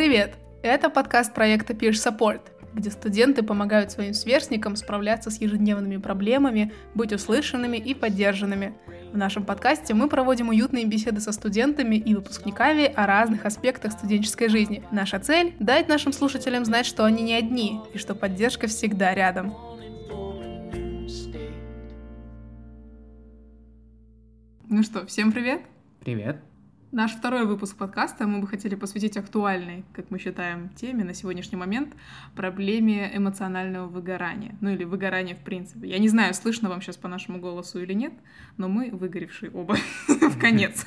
Привет! Это подкаст проекта Peer Support, где студенты помогают своим сверстникам справляться с ежедневными проблемами, быть услышанными и поддержанными. В нашем подкасте мы проводим уютные беседы со студентами и выпускниками о разных аспектах студенческой жизни. Наша цель — дать нашим слушателям знать, что они не одни и что поддержка всегда рядом. Ну что, всем привет! Привет! Наш второй выпуск подкаста мы бы хотели посвятить актуальной, как мы считаем, теме на сегодняшний момент — проблеме эмоционального выгорания. Ну или выгорания в принципе. Я не знаю, слышно вам сейчас по нашему голосу или нет, но мы выгоревшие оба в конец.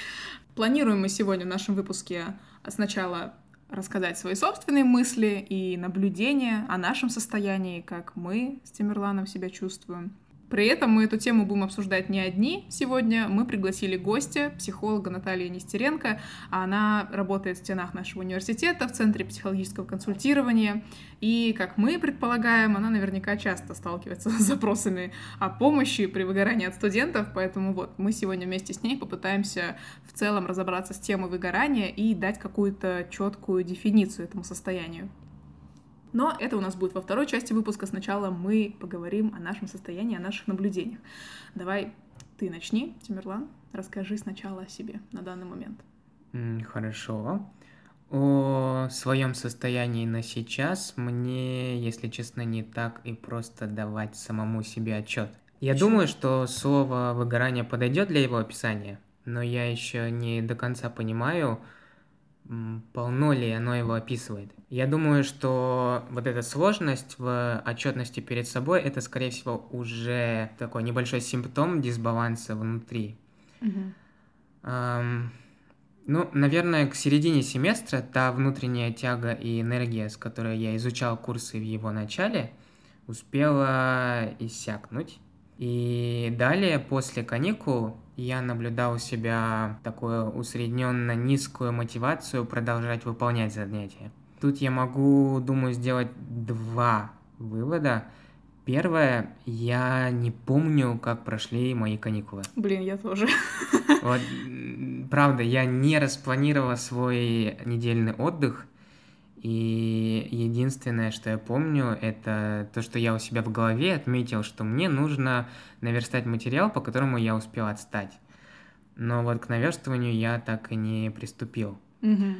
Планируем мы сегодня в нашем выпуске сначала рассказать свои собственные мысли и наблюдения о нашем состоянии, как мы с Тимирланом себя чувствуем. При этом мы эту тему будем обсуждать не одни сегодня. Мы пригласили гостя, психолога Натальи Нестеренко. Она работает в стенах нашего университета в Центре психологического консультирования. И, как мы предполагаем, она наверняка часто сталкивается с запросами о помощи при выгорании от студентов. Поэтому вот мы сегодня вместе с ней попытаемся в целом разобраться с темой выгорания и дать какую-то четкую дефиницию этому состоянию. Но это у нас будет во второй части выпуска. Сначала мы поговорим о нашем состоянии, о наших наблюдениях. Давай ты начни, Тимирлан. Расскажи сначала о себе на данный момент. Хорошо. О своем состоянии на сейчас мне, если честно, не так и просто давать самому себе отчет. Я Почему? думаю, что слово выгорание подойдет для его описания, но я еще не до конца понимаю, полно ли оно его описывает. Я думаю, что вот эта сложность в отчетности перед собой, это, скорее всего, уже такой небольшой симптом дисбаланса внутри. Mm-hmm. Эм, ну, наверное, к середине семестра та внутренняя тяга и энергия, с которой я изучал курсы в его начале, успела иссякнуть. И далее, после каникул, я наблюдал у себя такую усредненно низкую мотивацию продолжать выполнять занятия. Тут я могу, думаю, сделать два вывода. Первое, я не помню, как прошли мои каникулы. Блин, я тоже. Вот, правда, я не распланировала свой недельный отдых, и единственное, что я помню, это то, что я у себя в голове отметил, что мне нужно наверстать материал, по которому я успел отстать. Но вот к наверстыванию я так и не приступил. Угу.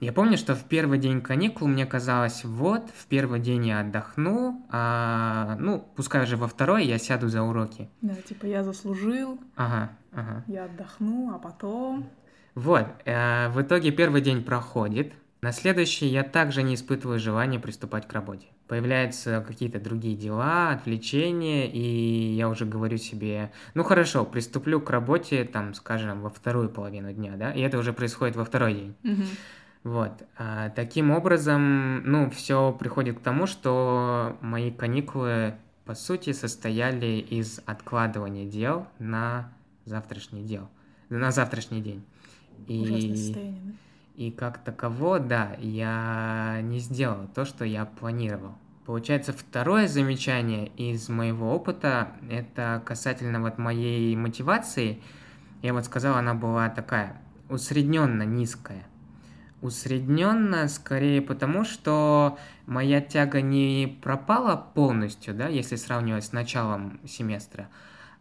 Я помню, что в первый день каникул мне казалось, вот, в первый день я отдохну, а, ну, пускай уже во второй я сяду за уроки. Да, типа я заслужил, ага, ага. я отдохну, а потом... Вот, э, в итоге первый день проходит, на следующий я также не испытываю желания приступать к работе. Появляются какие-то другие дела, отвлечения, и я уже говорю себе, ну хорошо, приступлю к работе, там, скажем, во вторую половину дня, да, и это уже происходит во второй день. Mm-hmm. Вот. А, таким образом, ну, все приходит к тому, что мои каникулы, по сути, состояли из откладывания дел на завтрашний дел, на завтрашний день. И... Ужасное состояние, да? И как таково, да, я не сделал то, что я планировал. Получается, второе замечание из моего опыта, это касательно вот моей мотивации. Я вот сказал, она была такая усредненно низкая. Усредненно скорее потому, что моя тяга не пропала полностью, да, если сравнивать с началом семестра,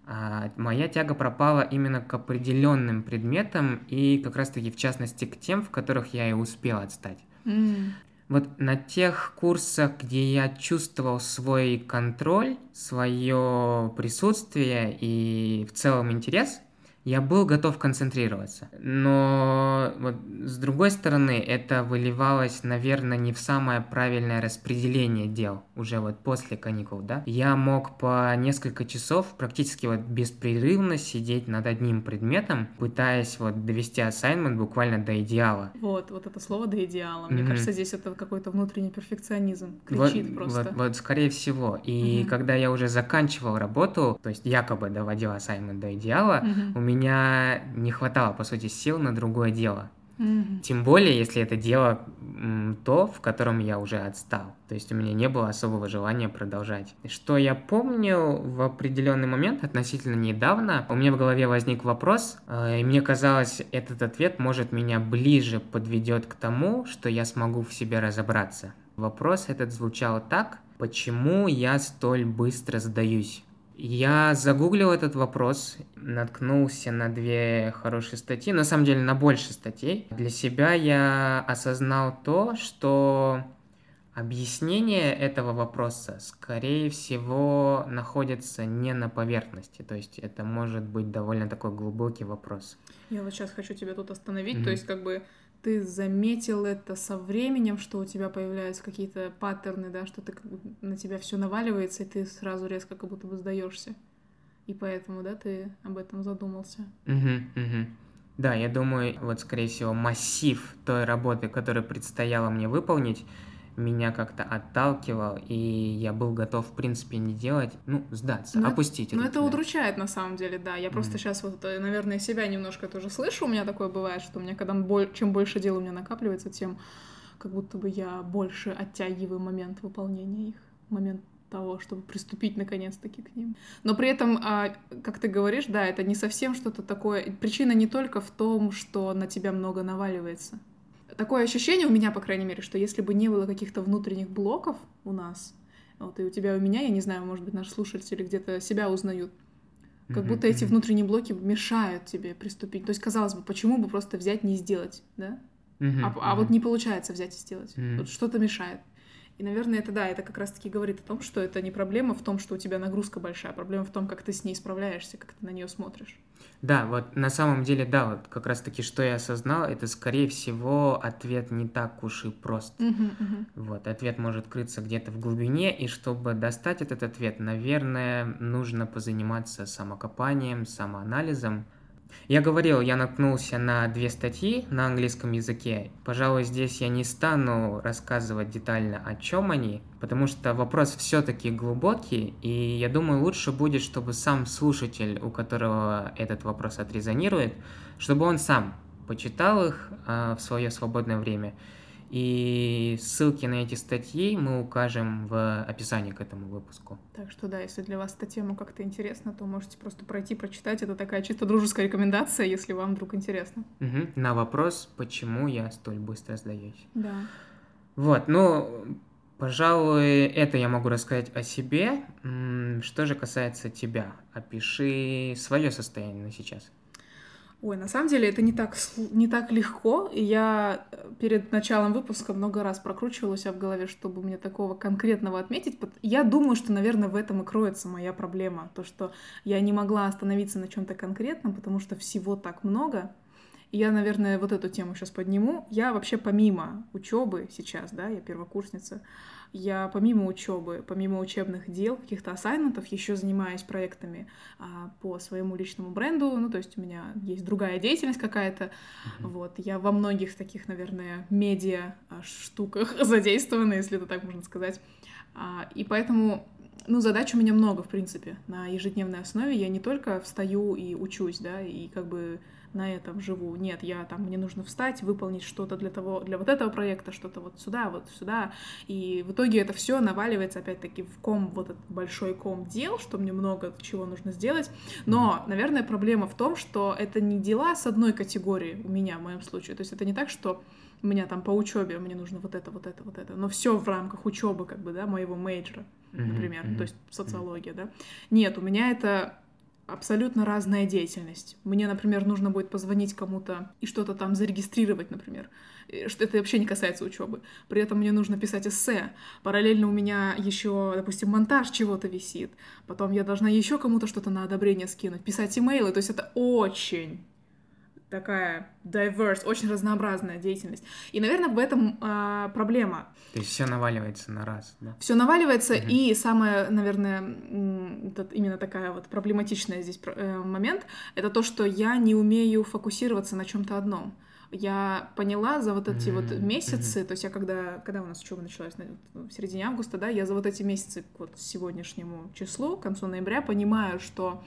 моя тяга пропала именно к определенным предметам и как раз-таки в частности к тем, в которых я и успел отстать. Mm. Вот на тех курсах, где я чувствовал свой контроль, свое присутствие и в целом интерес, я был готов концентрироваться. Но вот, с другой стороны, это выливалось, наверное, не в самое правильное распределение дел уже вот после каникул, да. Я мог по несколько часов практически вот беспрерывно сидеть над одним предметом, пытаясь вот довести ассайнмент буквально до идеала. Вот, вот это слово до идеала. Мне mm-hmm. кажется, здесь это какой-то внутренний перфекционизм кричит вот, просто. Вот, вот, скорее всего. И mm-hmm. когда я уже заканчивал работу, то есть якобы доводил ассайнмент до идеала, mm-hmm. у меня меня не хватало, по сути, сил на другое дело. Mm-hmm. Тем более, если это дело то, в котором я уже отстал. То есть у меня не было особого желания продолжать. Что я помню в определенный момент, относительно недавно, у меня в голове возник вопрос, э, и мне казалось, этот ответ может меня ближе подведет к тому, что я смогу в себе разобраться. Вопрос этот звучал так, почему я столь быстро сдаюсь? Я загуглил этот вопрос, наткнулся на две хорошие статьи, на самом деле на больше статей. Для себя я осознал то, что объяснение этого вопроса, скорее всего, находится не на поверхности. То есть это может быть довольно такой глубокий вопрос. Я вот сейчас хочу тебя тут остановить. Mm-hmm. То есть как бы ты заметил это со временем, что у тебя появляются какие-то паттерны, да, что ты, на тебя все наваливается, и ты сразу резко как будто бы сдаешься. И поэтому, да, ты об этом задумался. Угу, угу. Да, я думаю, вот, скорее всего, массив той работы, которую предстояло мне выполнить, меня как-то отталкивал, и я был готов, в принципе, не делать, ну, сдаться, ну, опустить. Ну, это да. удручает, на самом деле, да. Я mm-hmm. просто сейчас вот, э, наверное, себя немножко тоже слышу. У меня такое бывает, что у меня, когда боль... чем больше дел у меня накапливается, тем как будто бы я больше оттягиваю момент выполнения их, момент того, чтобы приступить наконец-таки к ним. Но при этом, а, как ты говоришь, да, это не совсем что-то такое. Причина не только в том, что на тебя много наваливается такое ощущение у меня, по крайней мере, что если бы не было каких-то внутренних блоков у нас, вот и у тебя, и у меня, я не знаю, может быть, наши слушатели где-то себя узнают, как будто эти внутренние блоки мешают тебе приступить. То есть, казалось бы, почему бы просто взять не сделать, да? а, а вот не получается взять и сделать. Вот что-то мешает. И, наверное, это да, это как раз-таки говорит о том, что это не проблема в том, что у тебя нагрузка большая, а проблема в том, как ты с ней справляешься, как ты на нее смотришь. Да, вот на самом деле, да, вот как раз-таки, что я осознал, это, скорее всего, ответ не так уж и прост. Uh-huh, uh-huh. Вот, ответ может крыться где-то в глубине, и чтобы достать этот ответ, наверное, нужно позаниматься самокопанием, самоанализом, я говорил, я наткнулся на две статьи на английском языке. Пожалуй, здесь я не стану рассказывать детально, о чем они, потому что вопрос все-таки глубокий, и я думаю, лучше будет, чтобы сам слушатель, у которого этот вопрос отрезонирует, чтобы он сам почитал их э, в свое свободное время и ссылки на эти статьи мы укажем в описании к этому выпуску. Так что да, если для вас эта тема как-то интересна, то можете просто пройти, прочитать. Это такая чисто дружеская рекомендация, если вам вдруг интересно. Угу. На вопрос, почему я столь быстро сдаюсь. Да. Вот, ну, пожалуй, это я могу рассказать о себе. Что же касается тебя, опиши свое состояние на сейчас. Ой, на самом деле это не так, не так легко. Я э, перед началом выпуска много раз прокручивала себя в голове, чтобы мне такого конкретного отметить. Я думаю, что, наверное, в этом и кроется моя проблема. То, что я не могла остановиться на чем-то конкретном, потому что всего так много. И я, наверное, вот эту тему сейчас подниму. Я вообще помимо учебы сейчас, да, я первокурсница, я помимо учебы, помимо учебных дел, каких-то ассайнментов, еще занимаюсь проектами а, по своему личному бренду. Ну, то есть у меня есть другая деятельность какая-то. Mm-hmm. Вот. Я во многих таких, наверное, медиа а, штуках задействована, если это так можно сказать. А, и поэтому ну, задач у меня много, в принципе, на ежедневной основе. Я не только встаю и учусь, да, и как бы на этом живу. Нет, я там, мне нужно встать, выполнить что-то для того, для вот этого проекта, что-то вот сюда, вот сюда. И в итоге это все наваливается опять-таки в ком, вот этот большой ком дел, что мне много чего нужно сделать. Но, наверное, проблема в том, что это не дела с одной категории у меня, в моем случае. То есть это не так, что у меня там по учебе мне нужно вот это, вот это, вот это. Но все в рамках учебы, как бы, да, моего мейджора, например, mm-hmm. то есть социология, да. Нет, у меня это абсолютно разная деятельность. Мне, например, нужно будет позвонить кому-то и что-то там зарегистрировать, например. Что это вообще не касается учебы. При этом мне нужно писать эссе. Параллельно у меня еще, допустим, монтаж чего-то висит. Потом я должна еще кому-то что-то на одобрение скинуть, писать имейлы. То есть это очень такая diverse, очень разнообразная деятельность. И, наверное, в этом э, проблема. То есть все наваливается на раз, да? Все наваливается, угу. и самое, наверное, этот, именно такая вот проблематичная здесь э, момент, это то, что я не умею фокусироваться на чем-то одном. Я поняла за вот эти mm-hmm. вот месяцы, mm-hmm. то есть я когда, когда у нас учеба началась, в середине августа, да, я за вот эти месяцы, вот сегодняшнему числу, к концу ноября, понимаю, что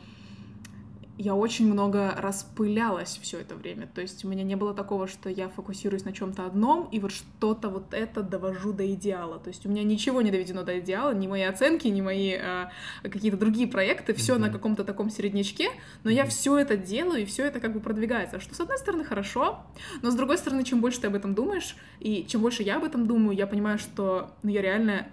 я очень много распылялась все это время. То есть у меня не было такого, что я фокусируюсь на чем-то одном и вот что-то вот это довожу до идеала. То есть у меня ничего не доведено до идеала, ни мои оценки, ни мои а, какие-то другие проекты, все mm-hmm. на каком-то таком середнячке, но mm-hmm. я все это делаю, и все это как бы продвигается. Что с одной стороны хорошо, но с другой стороны, чем больше ты об этом думаешь, и чем больше я об этом думаю, я понимаю, что ну, я реально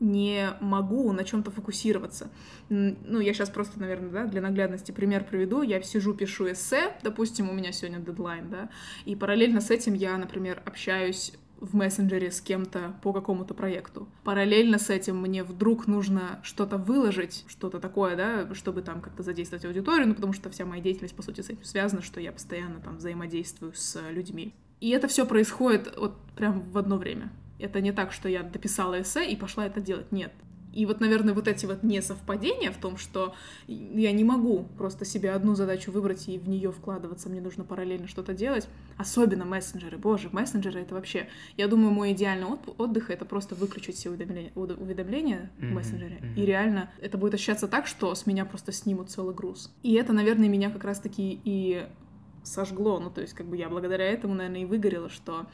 не могу на чем-то фокусироваться. Ну, я сейчас просто, наверное, да, для наглядности пример приведу. Я сижу, пишу эссе, допустим, у меня сегодня дедлайн, да, и параллельно с этим я, например, общаюсь в мессенджере с кем-то по какому-то проекту. Параллельно с этим мне вдруг нужно что-то выложить, что-то такое, да, чтобы там как-то задействовать аудиторию, ну, потому что вся моя деятельность, по сути, с этим связана, что я постоянно там взаимодействую с людьми. И это все происходит вот прям в одно время. Это не так, что я дописала эссе и пошла это делать. Нет. И вот, наверное, вот эти вот несовпадения в том, что я не могу просто себе одну задачу выбрать и в нее вкладываться, мне нужно параллельно что-то делать. Особенно мессенджеры. Боже, мессенджеры это вообще... Я думаю, мой идеальный отдых — это просто выключить все уведомления, уведомления в мессенджере. И реально это будет ощущаться так, что с меня просто снимут целый груз. И это, наверное, меня как раз-таки и сожгло. Ну, то есть, как бы я благодаря этому, наверное, и выгорела, что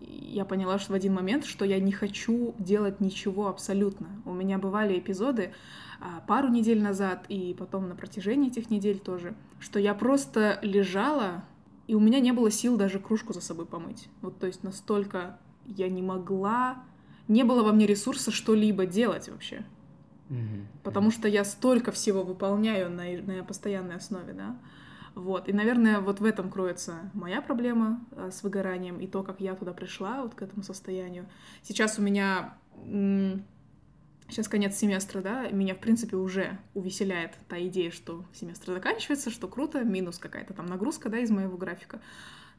я поняла что в один момент, что я не хочу делать ничего абсолютно. У меня бывали эпизоды а, пару недель назад и потом на протяжении этих недель тоже, что я просто лежала, и у меня не было сил даже кружку за собой помыть. Вот то есть настолько я не могла, не было во мне ресурса что-либо делать вообще. Потому что я столько всего выполняю на, на постоянной основе, да. Вот. И, наверное, вот в этом кроется моя проблема э, с выгоранием и то, как я туда пришла, вот к этому состоянию. Сейчас у меня... Сейчас конец семестра, да, меня, в принципе, уже увеселяет та идея, что семестр заканчивается, что круто, минус какая-то там нагрузка, да, из моего графика.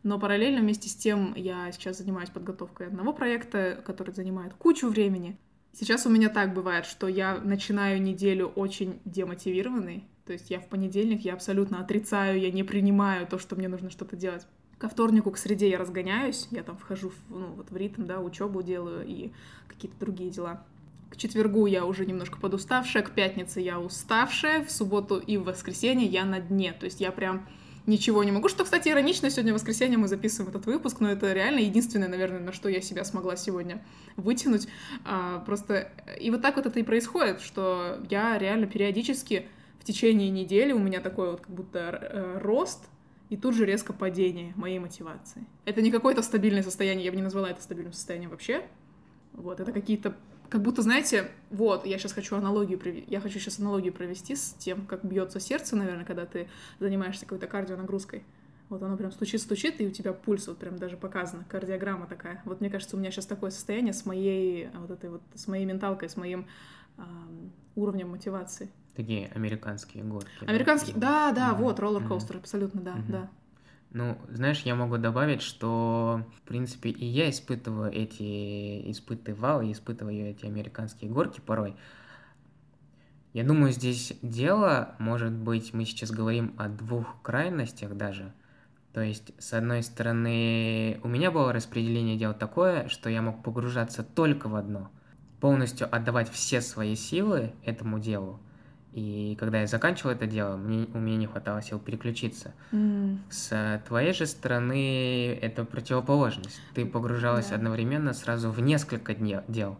Но параллельно вместе с тем я сейчас занимаюсь подготовкой одного проекта, который занимает кучу времени. Сейчас у меня так бывает, что я начинаю неделю очень демотивированный, то есть я в понедельник, я абсолютно отрицаю, я не принимаю то, что мне нужно что-то делать. Ко вторнику, к среде я разгоняюсь, я там вхожу в, ну, вот в ритм, да, учебу делаю и какие-то другие дела. К четвергу я уже немножко подуставшая, к пятнице я уставшая, в субботу и в воскресенье я на дне. То есть я прям ничего не могу. Что, кстати, иронично, сегодня воскресенье мы записываем этот выпуск, но это реально единственное, наверное, на что я себя смогла сегодня вытянуть. А, просто и вот так вот это и происходит, что я реально периодически в течение недели у меня такой вот как будто э, рост, и тут же резко падение моей мотивации. Это не какое-то стабильное состояние, я бы не назвала это стабильным состоянием вообще. Вот, это какие-то как будто, знаете, вот, я сейчас хочу аналогию провести, я хочу сейчас аналогию провести с тем, как бьется сердце, наверное, когда ты занимаешься какой-то кардионагрузкой. Вот оно прям стучит-стучит, и у тебя пульс вот прям даже показано, кардиограмма такая. Вот мне кажется, у меня сейчас такое состояние с моей вот этой вот, с моей менталкой, с моим э, уровнем мотивации. Такие американские горки. Американские, да, да, mm-hmm. вот, роллер-костер, mm-hmm. абсолютно, да, mm-hmm. да. Ну, знаешь, я могу добавить, что, в принципе, и я испытываю эти, испытывал и испытываю эти американские горки порой. Я думаю, здесь дело, может быть, мы сейчас говорим о двух крайностях даже. То есть, с одной стороны, у меня было распределение дел такое, что я мог погружаться только в одно, полностью отдавать все свои силы этому делу, и когда я заканчивал это дело, мне, у меня не хватало сил переключиться. Mm. С твоей же стороны это противоположность. Ты погружалась yeah. одновременно сразу в несколько дней, дел.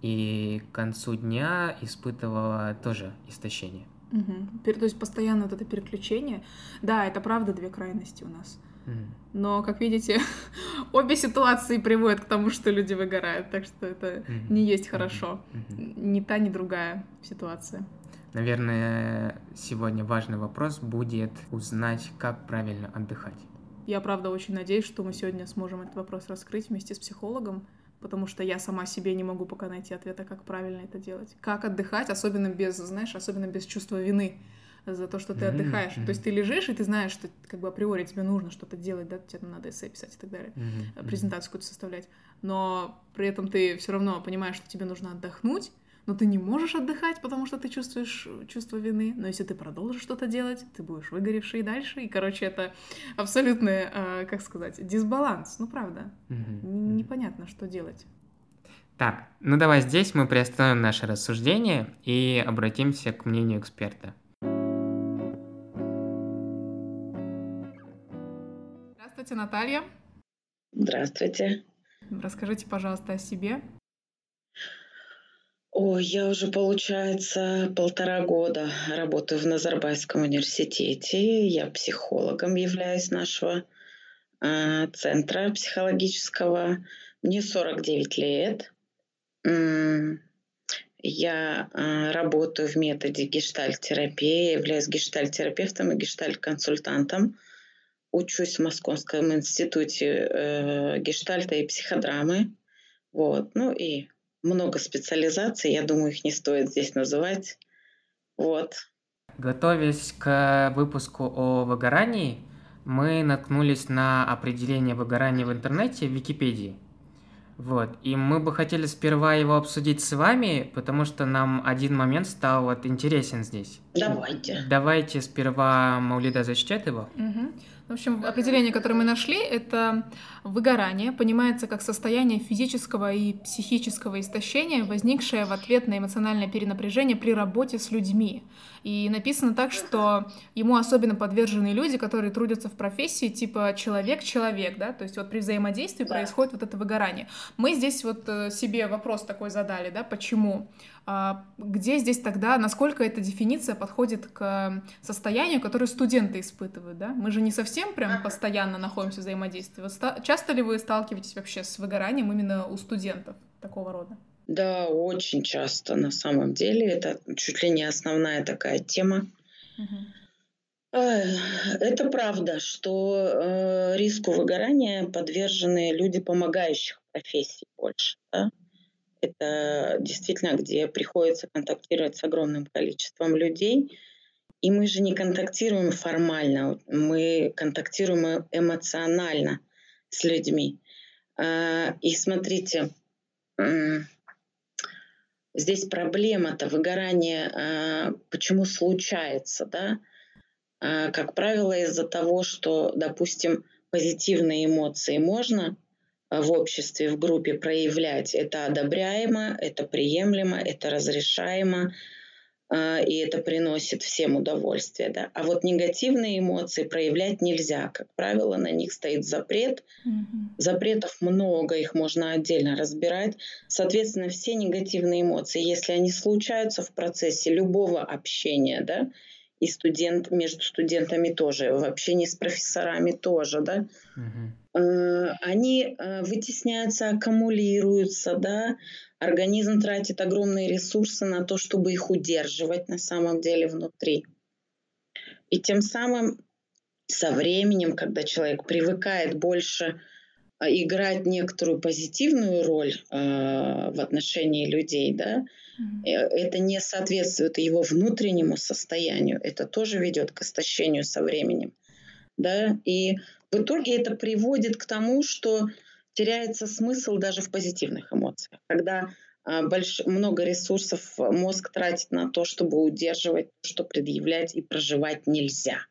И к концу дня испытывала тоже истощение. Угу. То есть постоянно вот это переключение. Да, это правда две крайности у нас. Mm. Но, как видите, обе ситуации приводят к тому, что люди выгорают. Так что это mm-hmm. не есть хорошо. Mm-hmm. Ни та, ни другая ситуация. Наверное, сегодня важный вопрос будет узнать, как правильно отдыхать. Я, правда, очень надеюсь, что мы сегодня сможем этот вопрос раскрыть вместе с психологом, потому что я сама себе не могу пока найти ответа, как правильно это делать. Как отдыхать, особенно без, знаешь, особенно без чувства вины за то, что ты отдыхаешь. Mm-hmm. То есть ты лежишь, и ты знаешь, что как бы априори тебе нужно что-то делать, да, тебе надо эссе писать и так далее, mm-hmm. презентацию какую-то составлять. Но при этом ты все равно понимаешь, что тебе нужно отдохнуть, но ты не можешь отдыхать, потому что ты чувствуешь э, чувство вины. Но если ты продолжишь что-то делать, ты будешь выгоревший и дальше. И, короче, это абсолютный, э, как сказать, дисбаланс. Ну, правда. Угу. Непонятно, что делать. Так, ну давай здесь мы приостановим наше рассуждение и обратимся к мнению эксперта. Здравствуйте, Наталья. Здравствуйте. Расскажите, пожалуйста, о себе. Ой, я уже, получается, полтора года работаю в Назарбайском университете. Я психологом являюсь нашего э, центра психологического. Мне 49 лет. Я э, работаю в методе гештальт-терапии, являюсь гештальт-терапевтом и гештальт-консультантом. Учусь в Московском институте э, гештальта и психодрамы. Вот. Ну и много специализаций, я думаю, их не стоит здесь называть. Вот. Готовясь к выпуску о выгорании, мы наткнулись на определение выгорания в интернете в Википедии. Вот. И мы бы хотели сперва его обсудить с вами, потому что нам один момент стал вот интересен здесь. Давайте. Давайте сперва Маулида зачтет его. Угу. В общем, определение, которое мы нашли, это выгорание, понимается как состояние физического и психического истощения, возникшее в ответ на эмоциональное перенапряжение при работе с людьми. И написано так, что ему особенно подвержены люди, которые трудятся в профессии типа человек-человек, да, то есть вот при взаимодействии да. происходит вот это выгорание. Мы здесь вот э, себе вопрос такой задали, да, почему? А где здесь тогда, насколько эта дефиниция подходит к состоянию, которое студенты испытывают, да? Мы же не совсем прям постоянно находимся в взаимодействии. Вот часто ли вы сталкиваетесь вообще с выгоранием именно у студентов такого рода? Да, очень часто на самом деле. Это чуть ли не основная такая тема. Угу. Это правда, что э, риску выгорания подвержены люди помогающих профессий больше. Да? Это действительно, где приходится контактировать с огромным количеством людей. И мы же не контактируем формально, мы контактируем эмоционально с людьми. А, и смотрите, здесь проблема-то выгорание, а, почему случается, да? А, как правило, из-за того, что, допустим, позитивные эмоции можно в обществе, в группе проявлять. Это одобряемо, это приемлемо, это разрешаемо, э, и это приносит всем удовольствие. Да? А вот негативные эмоции проявлять нельзя. Как правило, на них стоит запрет. Mm-hmm. Запретов много, их можно отдельно разбирать. Соответственно, все негативные эмоции, если они случаются в процессе любого общения, да, и студент между студентами тоже, в общении с профессорами тоже, да, Э, они э, вытесняются, аккумулируются, да, организм тратит огромные ресурсы на то, чтобы их удерживать на самом деле внутри. И тем самым со временем, когда человек привыкает больше играть некоторую позитивную роль э, в отношении людей, да, mm-hmm. это не соответствует его внутреннему состоянию, это тоже ведет к истощению со временем, да, и в итоге это приводит к тому, что теряется смысл даже в позитивных эмоциях. Когда а, больш... много ресурсов мозг тратит на то, чтобы удерживать, что предъявлять и проживать нельзя.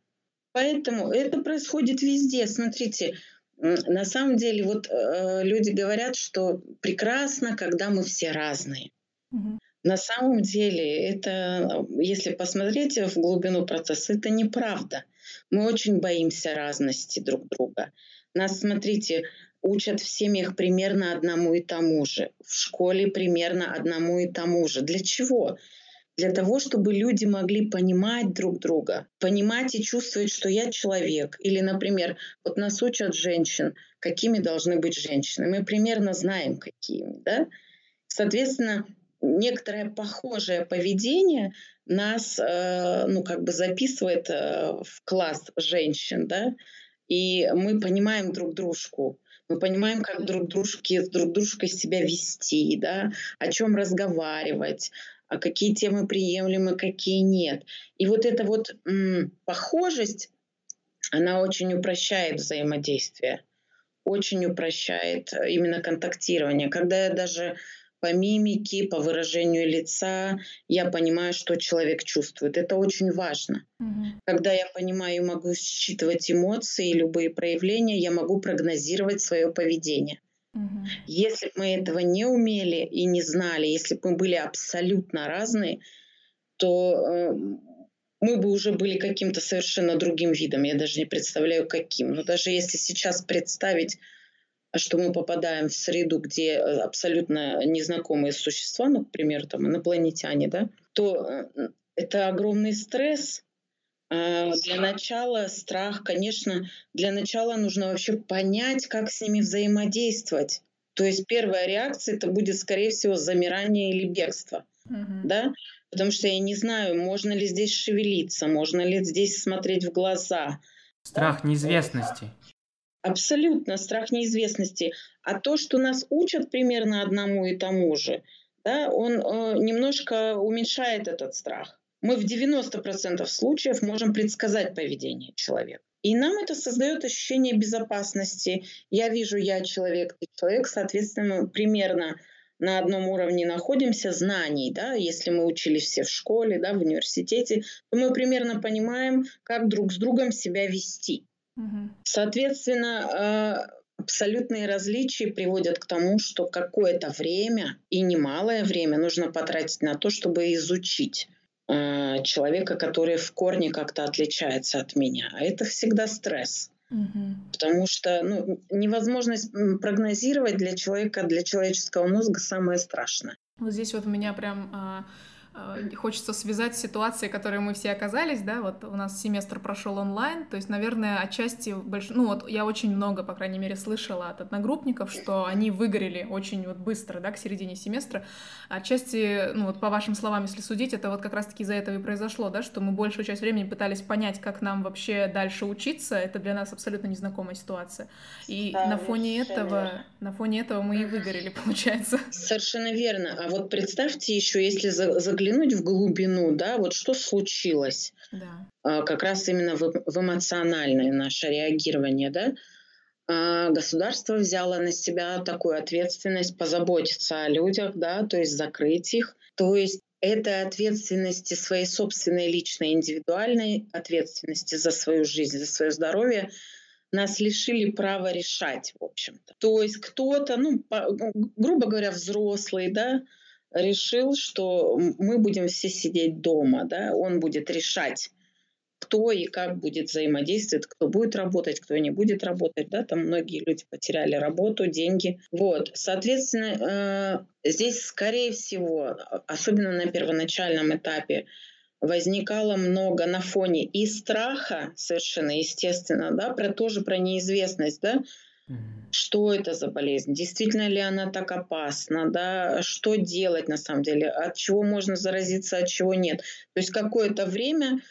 Поэтому это происходит везде. Смотрите, на самом деле вот э, люди говорят, что прекрасно, когда мы все разные. Угу. На самом деле это, если посмотреть в глубину процесса, это неправда. Мы очень боимся разности друг друга. Нас, смотрите, учат в семьях примерно одному и тому же, в школе примерно одному и тому же. Для чего? Для того, чтобы люди могли понимать друг друга, понимать и чувствовать, что я человек. Или, например, вот нас учат женщин, какими должны быть женщины. Мы примерно знаем, какими. Да? Соответственно, некоторое похожее поведение нас, э, ну, как бы записывает э, в класс женщин, да, и мы понимаем друг дружку, мы понимаем, как друг дружки, друг дружкой себя вести, да, о чем разговаривать, какие темы приемлемы, какие нет. И вот эта вот м, похожесть, она очень упрощает взаимодействие, очень упрощает э, именно контактирование. Когда я даже по мимике, по выражению лица я понимаю, что человек чувствует. Это очень важно. Угу. Когда я понимаю и могу считывать эмоции, любые проявления, я могу прогнозировать свое поведение. Угу. Если бы мы этого не умели и не знали, если бы мы были абсолютно разные, то э, мы бы уже были каким-то совершенно другим видом. Я даже не представляю, каким. Но даже если сейчас представить, что мы попадаем в среду, где э, абсолютно незнакомые существа, ну, к примеру, там, инопланетяне, да, то э, это огромный стресс. А для начала страх, конечно, для начала нужно вообще понять, как с ними взаимодействовать. То есть первая реакция это будет, скорее всего, замирание или бегство. Uh-huh. Да? Потому что я не знаю, можно ли здесь шевелиться, можно ли здесь смотреть в глаза. Страх неизвестности. Абсолютно страх неизвестности. А то, что нас учат примерно одному и тому же, да, он э, немножко уменьшает этот страх. Мы в 90% случаев можем предсказать поведение человека. И нам это создает ощущение безопасности. Я вижу, я человек, ты человек, соответственно, примерно на одном уровне находимся знаний, да, если мы учились все в школе, да, в университете, то мы примерно понимаем, как друг с другом себя вести. Угу. Соответственно, э, абсолютные различия приводят к тому, что какое-то время и немалое время нужно потратить на то, чтобы изучить э, человека, который в корне как-то отличается от меня. А это всегда стресс. Угу. Потому что ну, невозможность прогнозировать для человека, для человеческого мозга самое страшное. Вот здесь вот у меня прям а, хочется связать ситуации, в которой мы все оказались, да, вот у нас семестр прошел онлайн, то есть, наверное, отчасти, больш... ну вот я очень много, по крайней мере, слышала от одногруппников, что они выгорели очень вот быстро, да, к середине семестра. Отчасти, ну вот по вашим словам, если судить, это вот как раз-таки из-за этого и произошло, да, что мы большую часть времени пытались понять, как нам вообще дальше учиться, это для нас абсолютно незнакомая ситуация. И да, на фоне этого, верно. на фоне этого мы и выгорели, получается. Совершенно верно. А вот представьте еще, если за заглянуть в глубину, да, вот что случилось, да. а, как раз именно в, в эмоциональное наше реагирование, да, а, государство взяло на себя такую ответственность позаботиться о людях, да, то есть закрыть их, то есть этой ответственности, своей собственной личной, индивидуальной ответственности за свою жизнь, за свое здоровье, нас лишили права решать, в общем-то. То есть кто-то, ну, по, грубо говоря, взрослый, да, решил, что мы будем все сидеть дома, да, он будет решать, кто и как будет взаимодействовать, кто будет работать, кто не будет работать, да, там многие люди потеряли работу, деньги, вот, соответственно, э, здесь, скорее всего, особенно на первоначальном этапе, возникало много на фоне и страха, совершенно естественно, да, про тоже про неизвестность, да, что это за болезнь? Действительно ли она так опасна? Да? Что делать на самом деле? От чего можно заразиться, от чего нет? То есть какое-то время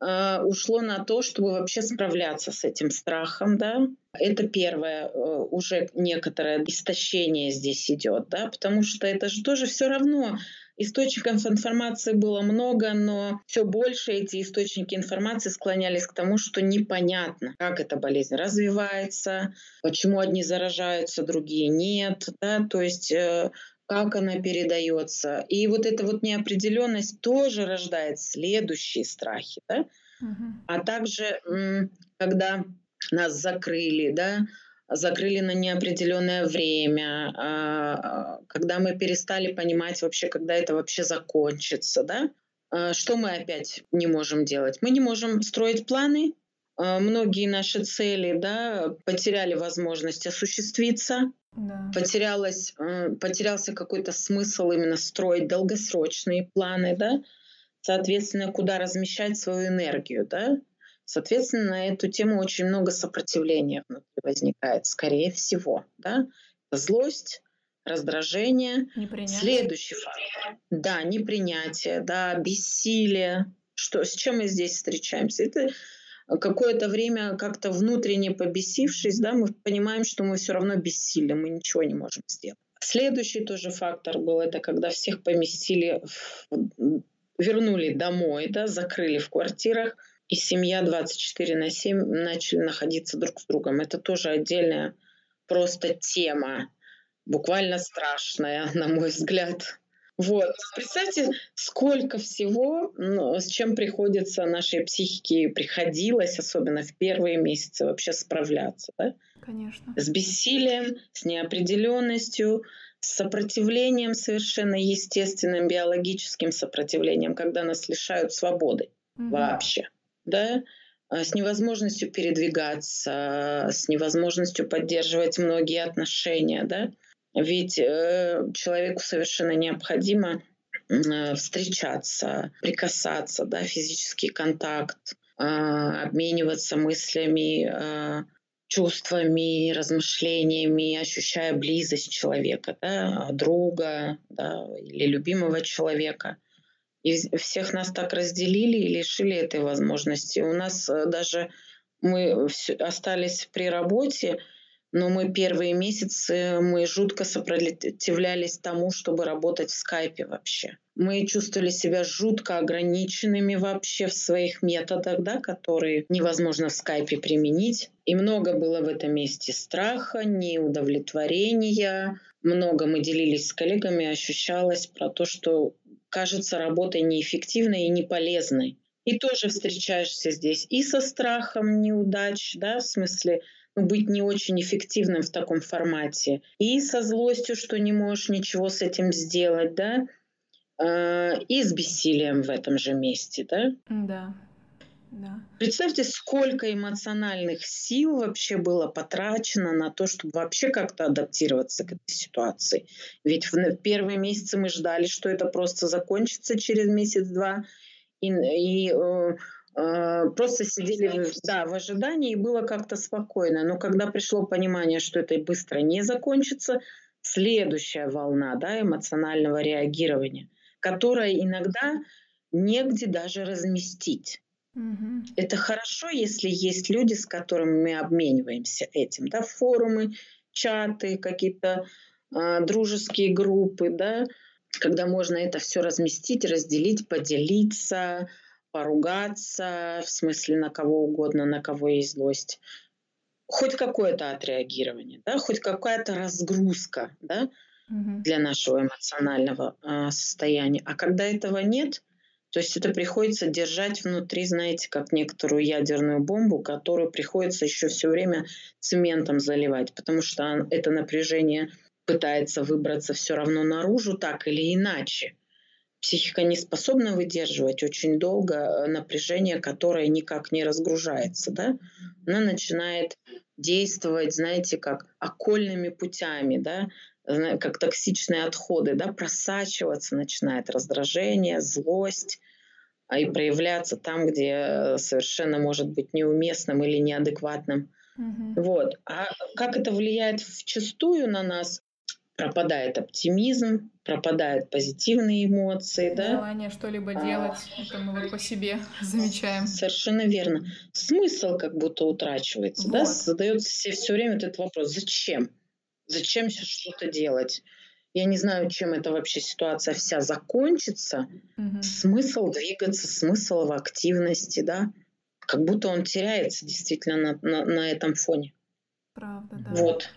э, ушло на то, чтобы вообще справляться с этим страхом. Да? Это первое, э, уже некоторое истощение здесь идет, да? потому что это же тоже все равно Источников информации было много, но все больше эти источники информации склонялись к тому, что непонятно, как эта болезнь развивается, почему одни заражаются, другие нет, да, то есть э, как она передается. И вот эта вот неопределенность тоже рождает следующие страхи, да? Угу. А также, когда нас закрыли, да, закрыли на неопределенное время, а, когда мы перестали понимать вообще, когда это вообще закончится, да, а, что мы опять не можем делать? Мы не можем строить планы, а, многие наши цели да, потеряли возможность осуществиться, да. Потерялось, потерялся какой-то смысл именно строить долгосрочные планы, да, соответственно, куда размещать свою энергию, да, Соответственно, на эту тему очень много сопротивления внутри возникает, скорее всего. Да? Злость, раздражение. Непринятие. Следующий фактор. Да, непринятие, да, бессилие. Что, с чем мы здесь встречаемся? Это какое-то время как-то внутренне побесившись, да, мы понимаем, что мы все равно бессильны, мы ничего не можем сделать. Следующий тоже фактор был, это когда всех поместили, вернули домой, да, закрыли в квартирах, и семья 24 на 7 начали находиться друг с другом. Это тоже отдельная просто тема, буквально страшная, на мой взгляд. Вот. Представьте, сколько всего, ну, с чем приходится нашей психике, приходилось, особенно в первые месяцы, вообще справляться. Да? Конечно. С бессилием, с неопределенностью, с сопротивлением совершенно естественным, биологическим сопротивлением, когда нас лишают свободы. угу. вообще, да, а, с невозможностью передвигаться, с невозможностью поддерживать многие отношения, да, ведь э, человеку совершенно необходимо э, встречаться, прикасаться, да, физический контакт, э, обмениваться мыслями, э, чувствами, размышлениями, ощущая близость человека, да, друга да, или любимого человека. И всех нас так разделили и лишили этой возможности. У нас э, даже мы остались при работе, но мы первые месяцы мы жутко сопротивлялись тому, чтобы работать в скайпе вообще. Мы чувствовали себя жутко ограниченными вообще в своих методах, да, которые невозможно в скайпе применить. И много было в этом месте страха, неудовлетворения. Много мы делились с коллегами, ощущалось про то, что кажется работой неэффективной и неполезной. И тоже встречаешься здесь и со страхом неудач, да, в смысле быть не очень эффективным в таком формате, и со злостью, что не можешь ничего с этим сделать, да, а, и с бессилием в этом же месте, да? Да. Да. Представьте, сколько эмоциональных сил вообще было потрачено на то, чтобы вообще как-то адаптироваться к этой ситуации. Ведь в первые месяцы мы ждали, что это просто закончится через месяц-два, и, и э, э, просто сидели в, да, в ожидании, и было как-то спокойно. Но когда пришло понимание, что это быстро не закончится, следующая волна да, эмоционального реагирования – которое иногда негде даже разместить. Угу. Это хорошо, если есть люди, с которыми мы обмениваемся этим, да, форумы, чаты, какие-то э, дружеские группы, да, когда можно это все разместить, разделить, поделиться, поругаться, в смысле на кого угодно, на кого есть злость. Хоть какое-то отреагирование, да, хоть какая-то разгрузка, да, для нашего эмоционального а, состояния. А когда этого нет, то есть это приходится держать внутри, знаете, как некоторую ядерную бомбу, которую приходится еще все время цементом заливать, потому что это напряжение пытается выбраться все равно наружу так или иначе. Психика не способна выдерживать очень долго э, напряжение, которое никак не разгружается. Да? Она начинает действовать, знаете, как окольными путями, да? Как токсичные отходы, да, просачиваться начинает раздражение, злость а, и проявляться там, где совершенно может быть неуместным или неадекватным. Угу. Вот. А как это влияет вчастую на нас? Пропадает оптимизм, пропадают позитивные эмоции, да? Желание что-либо а, делать, это мы вот по себе замечаем. Совершенно верно. Смысл как будто утрачивается, вот. да? Задается себе все время этот вопрос: зачем? Зачем сейчас что-то делать? Я не знаю, чем эта вообще ситуация вся закончится. Угу. Смысл двигаться, смысл в активности, да? Как будто он теряется действительно на, на, на этом фоне. Правда, да. Вот.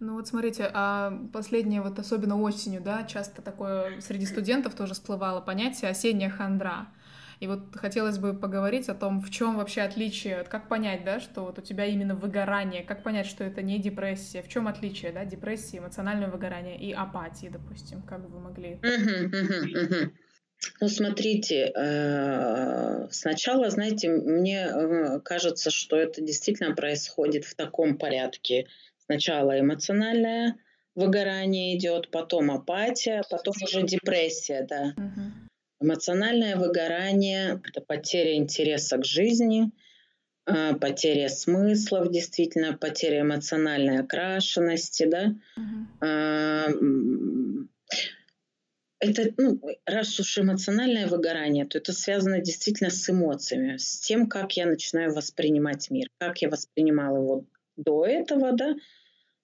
Ну вот смотрите, а последнее, вот особенно осенью, да, часто такое среди студентов тоже всплывало понятие осенняя хандра. И вот хотелось бы поговорить о том, в чем вообще отличие, как понять, да, что вот у тебя именно выгорание, как понять, что это не депрессия, в чем отличие, да, депрессии, эмоционального выгорания и апатии, допустим, как бы вы могли? Ну, смотрите, э, сначала, знаете, мне э, кажется, что это действительно происходит в таком порядке. Сначала эмоциональное выгорание идет, потом апатия, потом уже депрессия, да. Угу. Эмоциональное выгорание – это потеря интереса к жизни, а, потеря смыслов, действительно, потеря эмоциональной окрашенности, да. Uh-huh. Это, ну, раз уж эмоциональное выгорание, то это связано действительно с эмоциями, с тем, как я начинаю воспринимать мир, как я воспринимала его до этого, да,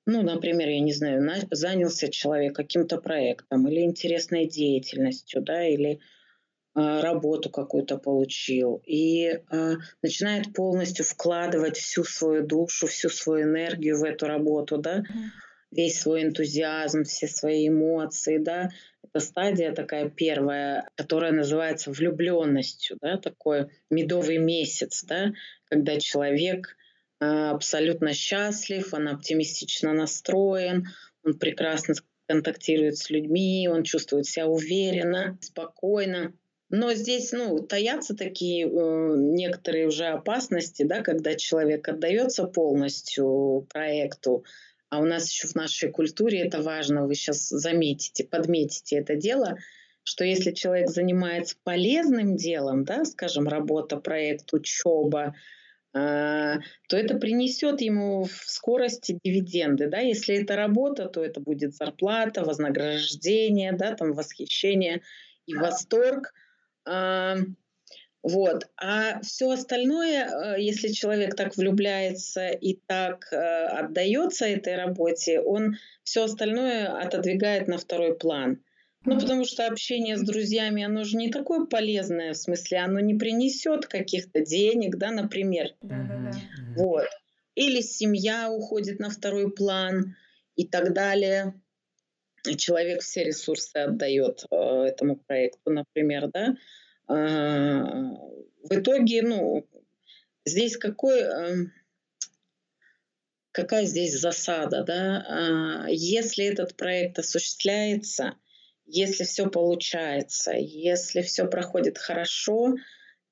ну, например, я не знаю, занялся человек каким-то проектом или интересной деятельностью, да, или работу какую-то получил. И э, начинает полностью вкладывать всю свою душу, всю свою энергию в эту работу, да, весь свой энтузиазм, все свои эмоции, да. Это стадия такая первая, которая называется влюбленностью, да, такой медовый месяц, да, когда человек э, абсолютно счастлив, он оптимистично настроен, он прекрасно контактирует с людьми, он чувствует себя уверенно, спокойно Но здесь, ну, таятся такие э, некоторые уже опасности, да, когда человек отдается полностью проекту, а у нас еще в нашей культуре это важно, вы сейчас заметите, подметите это дело, что если человек занимается полезным делом, да, скажем, работа, проект, учеба, а, то это принесет ему в скорости дивиденды. Да? Если это работа, то это будет зарплата, вознаграждение, да, там восхищение и восторг. Вот. А все остальное, э, если человек так влюбляется и так э, отдается этой работе, он все остальное отодвигает на второй план. Ну, потому что общение с друзьями, оно же не такое полезное, в смысле, оно не принесет каких-то денег, да, например. Да-да-да. Вот. Или семья уходит на второй план и так далее. Человек все ресурсы отдает э, этому проекту, например, да. Э, в итоге, ну, здесь какой... Э, какая здесь засада, да? Если этот проект осуществляется, если все получается, если все проходит хорошо,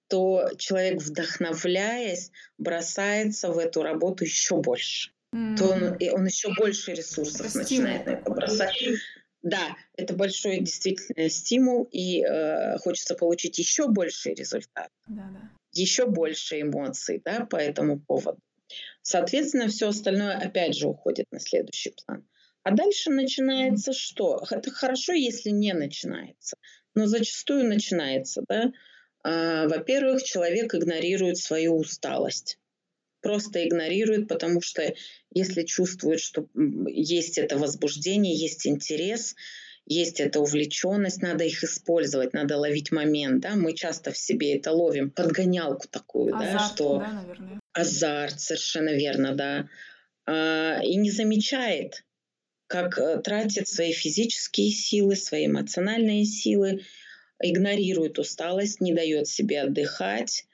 то человек, вдохновляясь, бросается в эту работу еще больше. Mm. То он, и он еще больше ресурсов это начинает на это бросать. Да, это большой действительно стимул, и э, хочется получить еще больший результат, да, да. еще больше эмоций да, по этому поводу. Соответственно, все остальное опять же уходит на следующий план. А дальше начинается что? Это хорошо, если не начинается, но зачастую начинается, да. А, во-первых, человек игнорирует свою усталость. Просто игнорирует, потому что если чувствует, что есть это возбуждение, есть интерес, есть эта увлеченность, надо их использовать, надо ловить момент, да, мы часто в себе это ловим, подгонялку такую, азарт, да, что да, наверное. азарт, совершенно верно, да, а, и не замечает, как э, тратит свои физические силы, свои эмоциональные силы, игнорирует усталость, не дает себе отдыхать.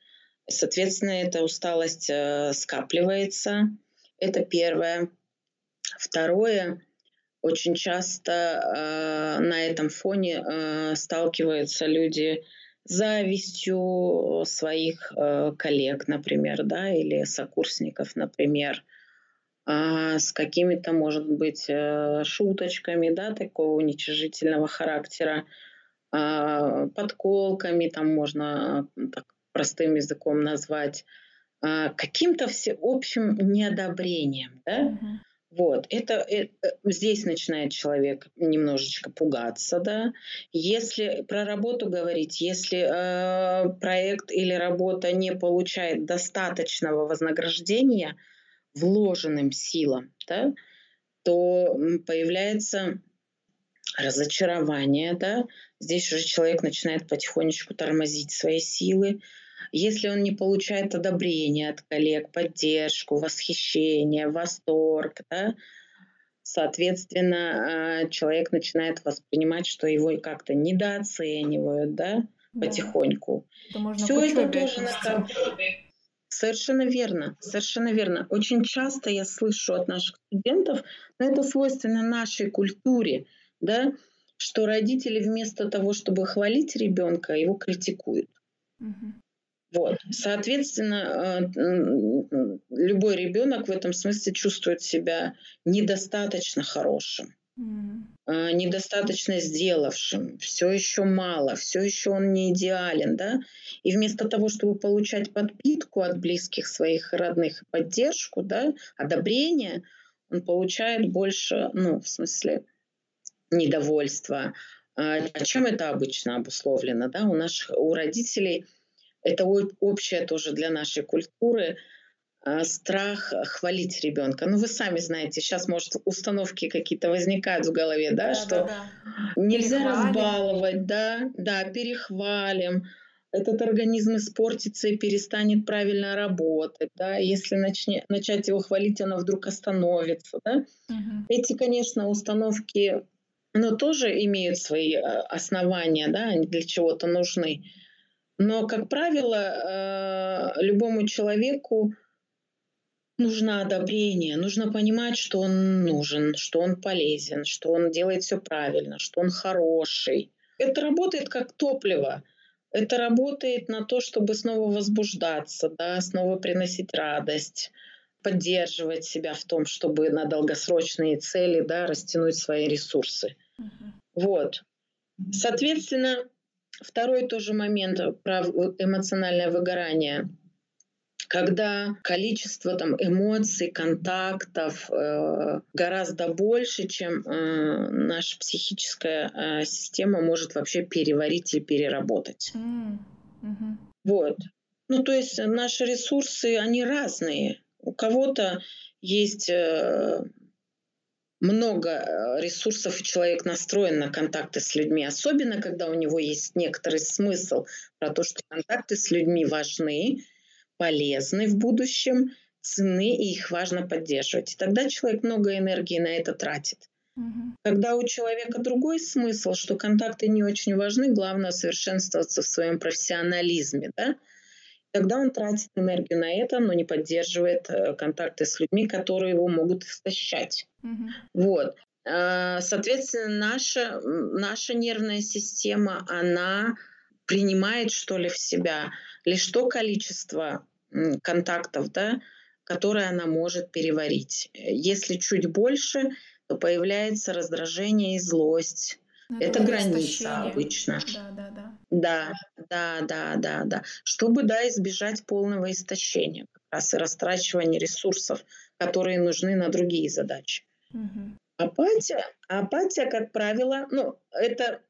Соответственно, эта усталость э, скапливается. Это первое. Второе, очень часто э, на этом фоне э, сталкиваются люди с завистью своих э, коллег, например, да, или сокурсников, например, а, с какими-то, может быть, э, шуточками, да, такого уничижительного характера, а, подколками, там можно так простым языком назвать, а, каким-то всеобщим неодобрением, да. Мгм. Вот, это, это здесь начинает человек немножечко пугаться, да. Если про работу говорить, если э, проект или работа не получает достаточного вознаграждения, вложенным силам, да, то появляется разочарование, да, здесь уже человек начинает потихонечку тормозить свои силы. Если он не получает одобрения от коллег, поддержку, восхищение, восторг, да, соответственно, а, человек начинает воспринимать, что его как-то недооценивают, да, Да. потихоньку. Это можно Все это тоже. Совершенно верно, совершенно верно. Очень часто я слышу от наших студентов, но это свойственно нашей культуре, да, что родители вместо того, чтобы хвалить ребенка, его критикуют. Мгм. Вот. Соответственно, э, любой ребенок в этом смысле чувствует себя недостаточно хорошим а, недостаточно сделавшим, все еще мало, все еще он не идеален, да, и вместо того, чтобы получать подпитку от близких своих родных, поддержку, да, одобрение, он получает больше, ну, в смысле, недовольства. А чем это обычно обусловлено, да, у наших, у родителей это общее тоже для нашей культуры, а, страх хвалить ребенка. Ну, вы сами знаете, сейчас, может, установки какие-то возникают в голове, да, что Да-да-да. нельзя Перехвалим. разбаловать, да, да, перехвалим. Этот организм испортится и перестанет правильно работать, да. Если начне, начать его хвалить, оно вдруг остановится, да. Мгм. Эти, конечно, установки, но тоже имеют свои э, основания, да, они для чего-то нужны. Но, как правило, э, любому человеку нужно одобрение, нужно понимать, что он нужен, что он полезен, что он делает все правильно, что он хороший. Это работает как топливо. это работает на то, чтобы снова возбуждаться, да, снова приносить радость, поддерживать себя в том, чтобы на долгосрочные цели да, растянуть свои ресурсы. Uh-huh. Вот. Соответственно, второй тоже момент про эмоциональное выгорание – когда количество там, эмоций, контактов э, гораздо больше, чем э, наша психическая э, система может вообще переварить или переработать. Mm. hmm Вот. Ну, то есть наши ресурсы, они разные. У кого-то есть э, много э, ресурсов, и человек настроен на контакты с людьми, особенно когда у него есть некоторый смысл про то, что контакты с людьми важны, полезны в будущем, ценны, и их важно поддерживать. И тогда человек много энергии на это тратит. Угу. Когда у человека другой смысл, что контакты не очень важны, главное совершенствоваться в своем профессионализме, да? Тогда он тратит энергию на это, но не поддерживает э, контакты с людьми, которые его могут истощать. Угу. Вот. А, соответственно, наша, наша нервная система, она принимает, что ли, в себя лишь то количество контактов, да, которые она может переварить. Если чуть больше, то появляется раздражение и злость. Ну, это, это граница обычно. Да, да, да. Да, да, да, да, да. Чтобы, да, избежать полного истощения, как раз и растрачивания ресурсов, которые нужны на другие задачи. Угу. Апатия, апатия, как правило, ну, это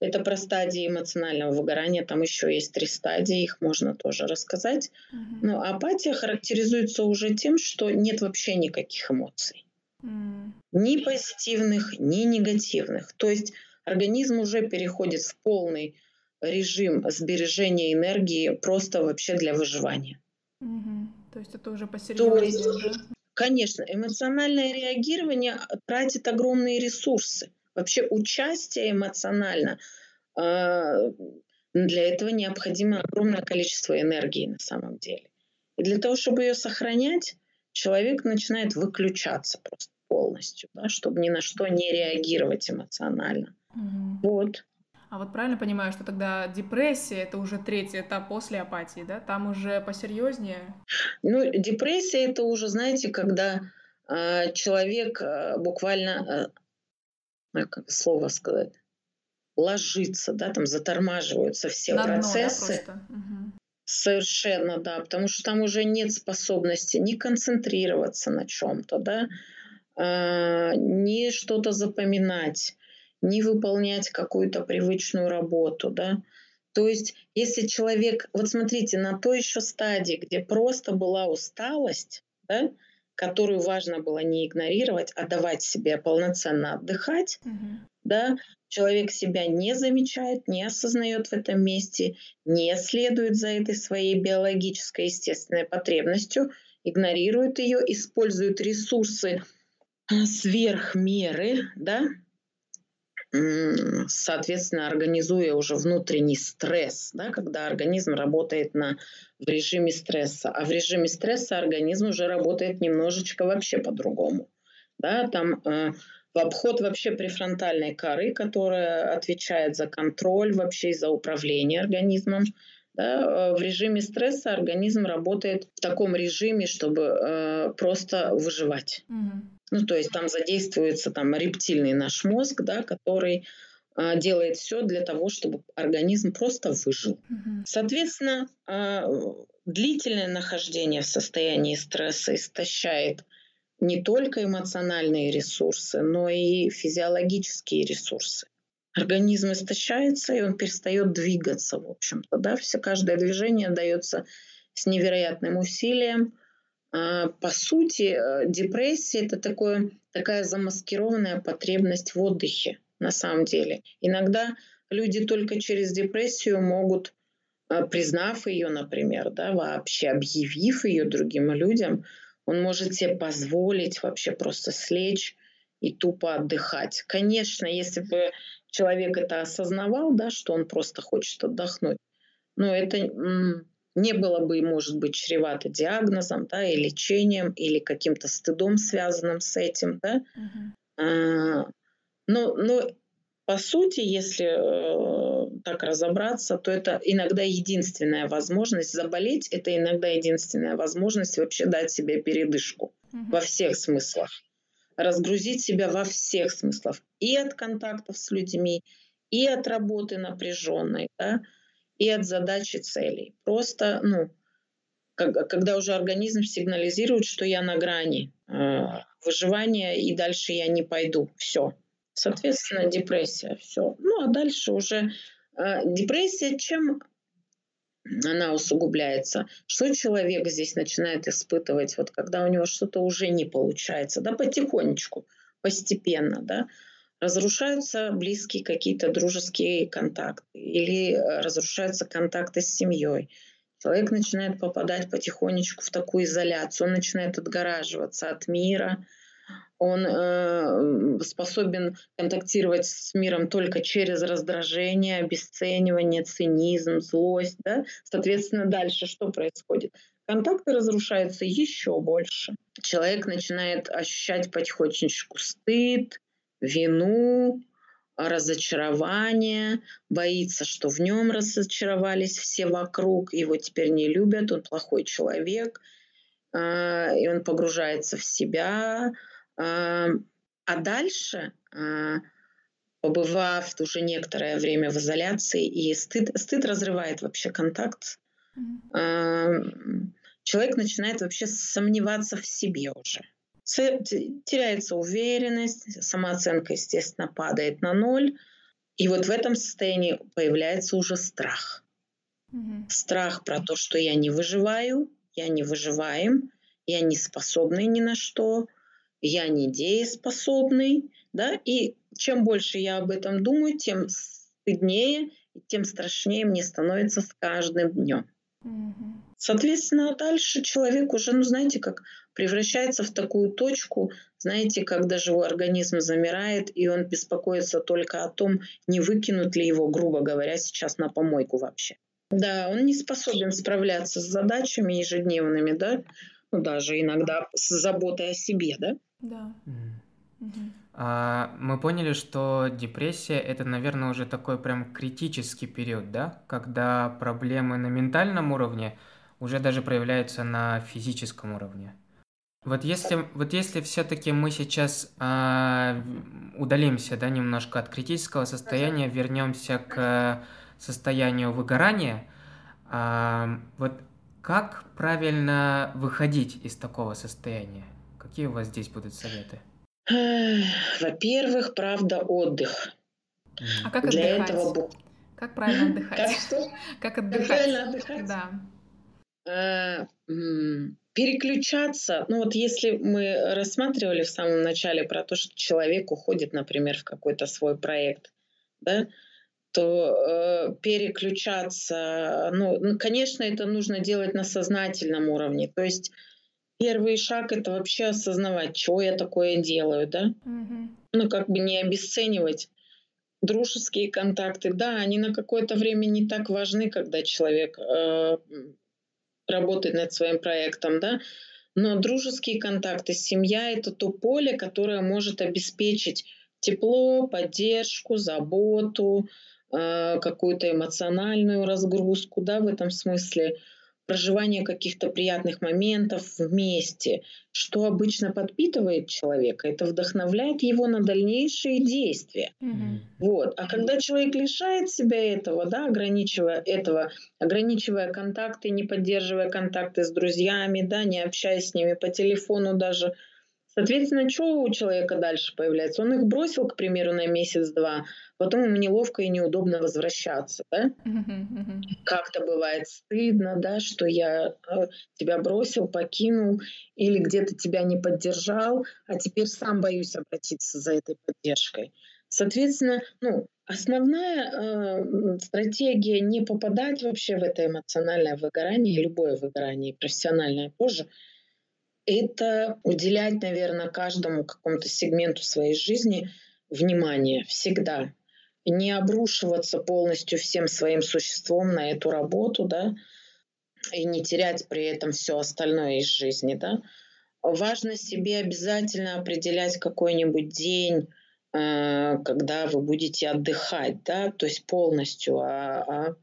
это про стадии эмоционального выгорания. Там еще есть три стадии, их можно тоже рассказать. Uh-huh. Но апатия характеризуется уже тем, что нет вообще никаких эмоций. Uh-huh. Ни позитивных, ни негативных. То есть организм уже переходит в полный режим сбережения энергии просто вообще для выживания. Угу. То есть это уже посерьезнее, есть, да? Конечно, эмоциональное реагирование тратит огромные ресурсы. Вообще участие эмоционально, а, для этого необходимо огромное количество энергии на самом деле. И для того, чтобы ее сохранять, человек начинает выключаться просто полностью, да, чтобы ни на что не реагировать эмоционально. Угу. Вот. А вот правильно понимаю, что тогда депрессия это уже третий этап после апатии, да? Там уже посерьезнее? Ну, депрессия это уже, знаете, когда э, человек э, буквально как слово сказать, ложится, да, там затормаживаются все На процессы. Дно, да, угу. Совершенно, да, потому что там уже нет способности ни концентрироваться на чем-то, да, а, ни что-то запоминать, ни выполнять какую-то привычную работу, да. То есть, если человек, вот смотрите, на той еще стадии, где просто была усталость, да, которую важно было не игнорировать, а давать себе полноценно отдыхать, угу. да, человек себя не замечает, не осознает в этом месте, не следует за этой своей биологической естественной потребностью, игнорирует ее, использует ресурсы сверх меры, да, соответственно, организуя уже внутренний стресс, да, когда организм работает на, в режиме стресса. А в режиме стресса организм уже работает немножечко вообще по-другому. Да, там э, в обход вообще префронтальной коры, которая отвечает за контроль вообще и за управление организмом. Да, э, в режиме стресса организм работает в таком режиме, чтобы э, просто выживать. Mm-hmm. Ну, то есть там задействуется там рептильный наш мозг, да, который а, делает все для того, чтобы организм просто выжил. Угу. Соответственно, а, длительное нахождение в состоянии стресса истощает не только эмоциональные ресурсы, но и физиологические ресурсы. Организм истощается, и он перестает двигаться, в общем-то. Да? Все, каждое движение дается с невероятным усилием, по сути, э, депрессия это такое, такая замаскированная потребность в отдыхе на самом деле. Иногда люди только через депрессию могут, э, признав ее, например, да, вообще объявив ее другим людям, он может себе позволить вообще просто слечь и тупо отдыхать. Конечно, если бы человек это осознавал, да, что он просто хочет отдохнуть, но это не было бы, может быть, чревато диагнозом, да, и лечением, или каким-то стыдом, связанным с этим, да. А, но, но по сути, если э, так разобраться, то это иногда единственная возможность заболеть, это иногда единственная возможность вообще дать себе передышку угу. во всех смыслах. Разгрузить себя во всех смыслах. И от контактов с людьми, и от работы напряженной, да, и от задачи целей. Просто, ну, когда уже организм сигнализирует, что я на грани э, выживания, и дальше я не пойду. Все. Соответственно, депрессия. Все. Ну, а дальше уже э, депрессия, чем она усугубляется. Что человек здесь начинает испытывать, вот когда у него что-то уже не получается, да, потихонечку, постепенно, да, разрушаются близкие какие-то дружеские контакты или э, разрушаются контакты с семьей. Человек начинает попадать потихонечку в такую изоляцию, он начинает отгораживаться от мира, он э, способен контактировать с миром только через раздражение, обесценивание, цинизм, злость. Да? Соответственно, дальше что происходит? Контакты разрушаются еще больше. Человек начинает ощущать потихонечку стыд, вину, разочарование, боится, что в нем разочаровались все вокруг, его теперь не любят, он плохой человек, а, и он погружается в себя. А, а дальше, а, побывав уже некоторое время в изоляции, и стыд, стыд разрывает вообще контакт, человек начинает вообще сомневаться в себе уже теряется уверенность, самооценка, естественно, падает на ноль. И вот в этом состоянии появляется уже страх. Угу. Страх про то, что я не выживаю, я не выживаем, я не способный ни на что, я не дееспособный. Да? И чем больше я об этом думаю, тем стыднее, тем страшнее мне становится с каждым днем. Угу. Соответственно, дальше человек уже, ну знаете, как превращается в такую точку, знаете, когда живой организм замирает, и он беспокоится только о том, не выкинут ли его, грубо говоря, сейчас на помойку вообще. Да, он не способен справляться с задачами ежедневными, да, ну, даже иногда с заботой о себе, да? Да. А, мы поняли, что депрессия это, наверное, уже такой прям критический период, да, когда проблемы на ментальном уровне уже даже проявляются на физическом уровне. Вот если, вот если все-таки мы сейчас э, удалимся, да, немножко от критического состояния, вернемся к состоянию выгорания, э, вот как правильно выходить из такого состояния? Какие у вас здесь будут советы? Во-первых, правда, отдых. А как Для отдыхать? Этого... Как правильно отдыхать? Как что? Как отдыхать? Как правильно отдыхать? Да. А, переключаться, ну вот если мы рассматривали в самом начале про то, что человек уходит, например, в какой-то свой проект, да, то э, переключаться, ну, конечно, это нужно делать на сознательном уровне. То есть первый шаг это вообще осознавать, что я такое делаю, да. Mm-hmm. Ну, как бы не обесценивать дружеские контакты. Да, они на какое-то время не так важны, когда человек э, работать над своим проектом, да, но дружеские контакты, семья — это то поле, которое может обеспечить тепло, поддержку, заботу, э, какую-то эмоциональную разгрузку, да, в этом смысле проживание каких-то приятных моментов вместе, что обычно подпитывает человека, это вдохновляет его на дальнейшие действия. Mm-hmm. Вот. А когда человек лишает себя этого, да, ограничивая этого, ограничивая контакты, не поддерживая контакты с друзьями, да, не общаясь с ними по телефону даже, Соответственно, что у человека дальше появляется? Он их бросил, к примеру, на месяц-два, потом ему неловко и неудобно возвращаться, да? Как-то бывает стыдно, да, что я э, тебя бросил, покинул или где-то тебя не поддержал, а теперь сам боюсь обратиться за этой поддержкой. Соответственно, ну, основная э, стратегия не попадать вообще в это эмоциональное выгорание, любое выгорание, профессиональное тоже – это уделять, наверное, каждому какому-то сегменту своей жизни внимание всегда. Не обрушиваться полностью всем своим существом на эту работу, да, и не терять при этом все остальное из жизни, да. Важно себе обязательно определять какой-нибудь день, э, когда вы будете отдыхать, да, то есть полностью а, а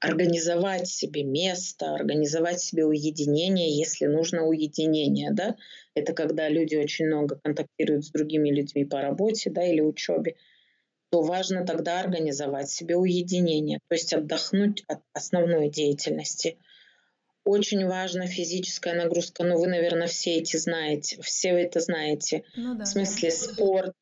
организовать себе место, организовать себе уединение, если нужно уединение, да, это когда люди очень много контактируют с другими людьми по работе, да, или учебе, то важно тогда организовать себе уединение, то есть отдохнуть от основной деятельности. Очень важна физическая нагрузка, ну вы, наверное, все эти знаете, все вы это знаете. Ну, да, в смысле спорт,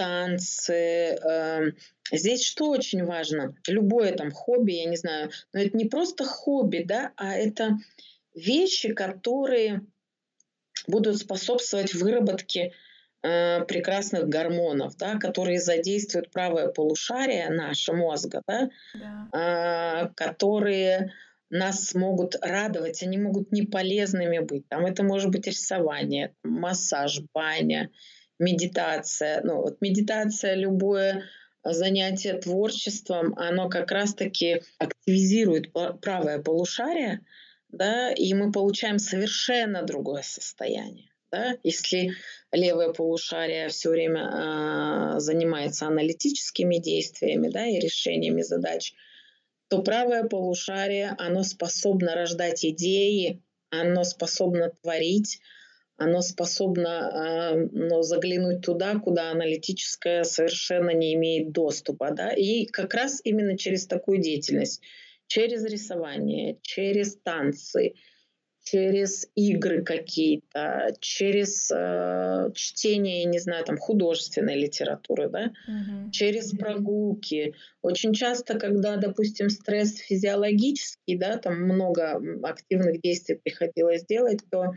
танцы. Эм, здесь что очень важно? Любое там хобби, я не знаю, но это не просто хобби, да, а это вещи, которые будут способствовать выработке э, прекрасных гормонов, да, которые задействуют правое полушарие нашего мозга, да, да. Э, которые нас могут радовать, они могут не полезными быть. Там это может быть рисование, массаж, баня, медитация. Ну, вот медитация, любое занятие творчеством, оно как раз-таки активизирует правое полушарие, да, и мы получаем совершенно другое состояние. Да? Если левое полушарие все время э, занимается аналитическими действиями да, и решениями задач, то правое полушарие, оно способно рождать идеи, оно способно творить, оно способно ну, заглянуть туда, куда аналитическое совершенно не имеет доступа. Да? И как раз именно через такую деятельность, через рисование, через танцы, через игры какие-то, через э, чтение, я не знаю, там художественной литературы, да, угу. через прогулки. Очень часто, когда, допустим, стресс физиологический, да, там много активных действий приходилось делать, то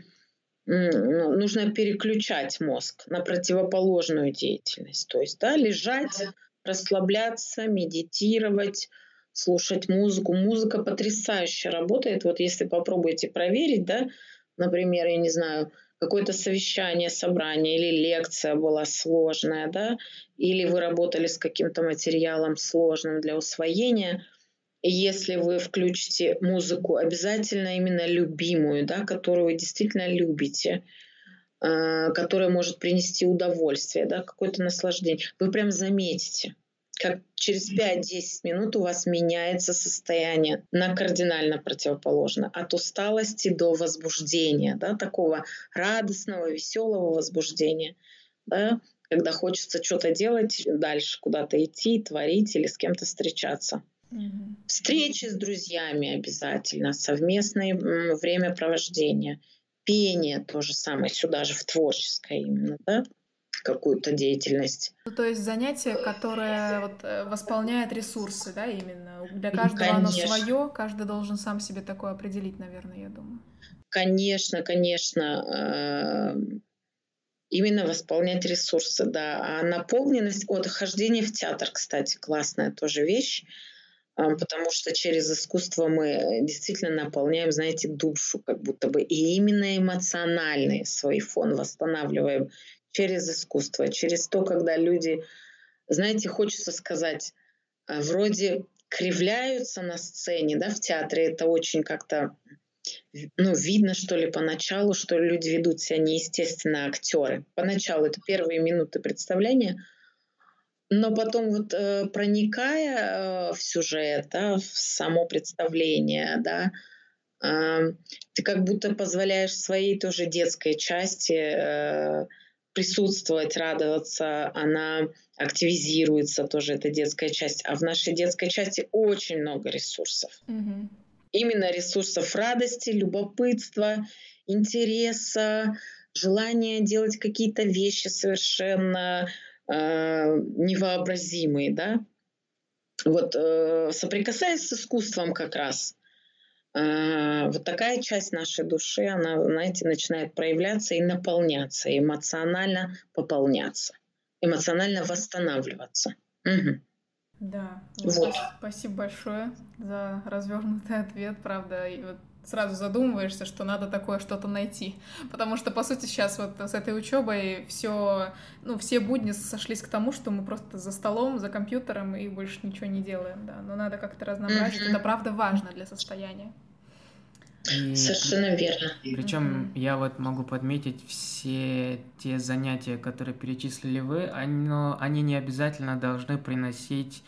нужно переключать мозг на противоположную деятельность. То есть да, лежать, расслабляться, медитировать, слушать музыку. Музыка потрясающе работает. Вот если попробуете проверить, да, например, я не знаю, какое-то совещание, собрание или лекция была сложная, да, или вы работали с каким-то материалом сложным для усвоения – если вы включите музыку, обязательно именно любимую, да, которую вы действительно любите, э, которая может принести удовольствие, да, какое-то наслаждение, вы прям заметите, как через 5-10 минут у вас меняется состояние на кардинально противоположно. От усталости до возбуждения, да, такого радостного, веселого возбуждения. Да, когда хочется что-то делать, дальше куда-то идти, творить или с кем-то встречаться. Угу. Встречи с друзьями обязательно, совместное времяпровождение, пение то же самое, сюда же в творческое именно, да, какую-то деятельность. Ну, то есть занятие, которое вот, э, восполняет ресурсы, да, именно. Для каждого конечно. оно свое, каждый должен сам себе такое определить, наверное, я думаю. Конечно, конечно. Э, именно восполнять ресурсы, да. А наполненность от хождения в театр, кстати, классная тоже вещь потому что через искусство мы действительно наполняем, знаете, душу как будто бы. И именно эмоциональный свой фон восстанавливаем через искусство, через то, когда люди, знаете, хочется сказать, а, вроде кривляются на сцене, да, в театре это очень как-то ну, видно, что ли, поначалу, что люди ведут себя неестественно, актеры. Поначалу это первые минуты представления – но потом вот э, проникая э, в сюжет, да, в само представление, да, э, ты как будто позволяешь своей тоже детской части э, присутствовать, радоваться, она активизируется тоже эта детская часть. А в нашей детской части очень много ресурсов. Mm-hmm. Именно ресурсов радости, любопытства, интереса, желания делать какие-то вещи совершенно э, невообразимые, да. Вот э, соприкасаясь с искусством как раз, э, вот такая часть нашей души, она, знаете, начинает проявляться и наполняться, эмоционально пополняться, эмоционально восстанавливаться. Угу. Да, вот. спасибо большое за развернутый ответ, правда. И вот сразу задумываешься, что надо такое что-то найти. Потому что, по сути, сейчас вот с этой учебой все, ну, все будни сошлись к тому, что мы просто за столом, за компьютером и больше ничего не делаем, да. Но надо как-то разнообразить. Mm-hmm. Это правда важно для состояния. И, Совершенно верно. Причем mm-hmm. я вот могу подметить все те занятия, которые перечислили вы, они, они не обязательно должны приносить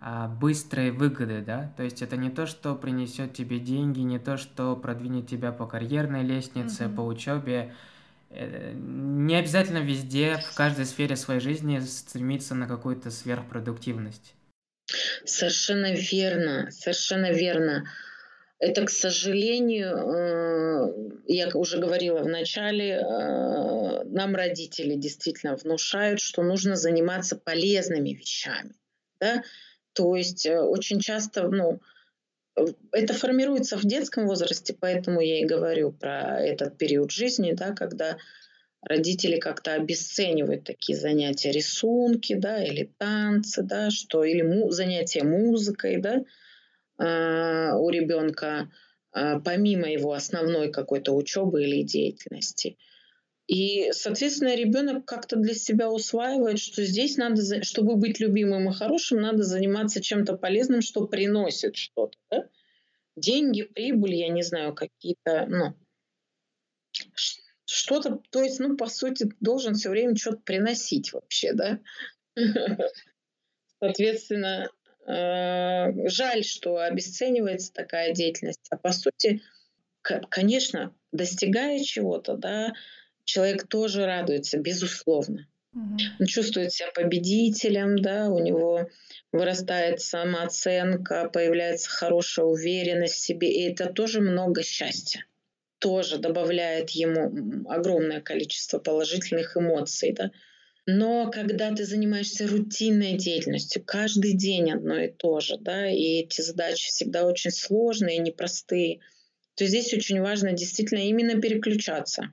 быстрые выгоды, да, то есть это не то, что принесет тебе деньги, не то, что продвинет тебя по карьерной лестнице, mm-hmm. по учебе. Э, не обязательно везде, в каждой сфере своей жизни стремиться на какую-то сверхпродуктивность. Совершенно верно, совершенно верно. Это, к сожалению, э, я уже говорила в начале, э, нам родители действительно внушают, что нужно заниматься полезными вещами. Да? То есть э, очень часто, ну, это формируется в детском возрасте, поэтому я и говорю про этот период жизни, да, когда родители как-то обесценивают такие занятия, рисунки, да, или танцы, да, что, или му- занятия музыкой, да, э, у ребенка э, помимо его основной какой-то учебы или деятельности. И, соответственно, ребенок как-то для себя усваивает, что здесь надо, чтобы быть любимым и хорошим, надо заниматься чем-то полезным, что приносит что-то. Да? Деньги, прибыль, я не знаю, какие-то, ну, что-то, то есть, ну, по сути, должен все время что-то приносить вообще, да. Соответственно, э, жаль, что обесценивается такая деятельность. А по сути, конечно, достигая чего-то, да, человек тоже радуется, безусловно. Он чувствует себя победителем, да, у него вырастает самооценка, появляется хорошая уверенность в себе, и это тоже много счастья тоже добавляет ему огромное количество положительных эмоций. Да? Но когда ты занимаешься рутинной деятельностью, каждый день одно и то же, да, и эти задачи всегда очень сложные, непростые, то здесь очень важно действительно именно переключаться.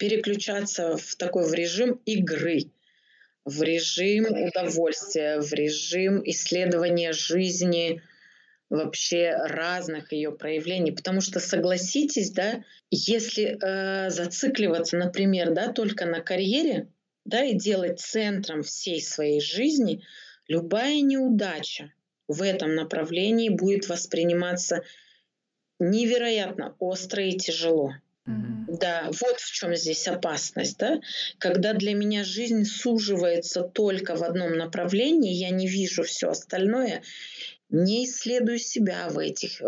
Переключаться в такой в режим игры, в режим удовольствия, в режим исследования жизни, вообще разных ее проявлений. Потому что, согласитесь, да, если э, зацикливаться, например, да, только на карьере, да, и делать центром всей своей жизни, любая неудача в этом направлении будет восприниматься невероятно остро и тяжело. Mm-hmm. Да, вот в чем здесь опасность, да, когда для меня жизнь суживается только в одном направлении, я не вижу все остальное, не исследую себя в этих э,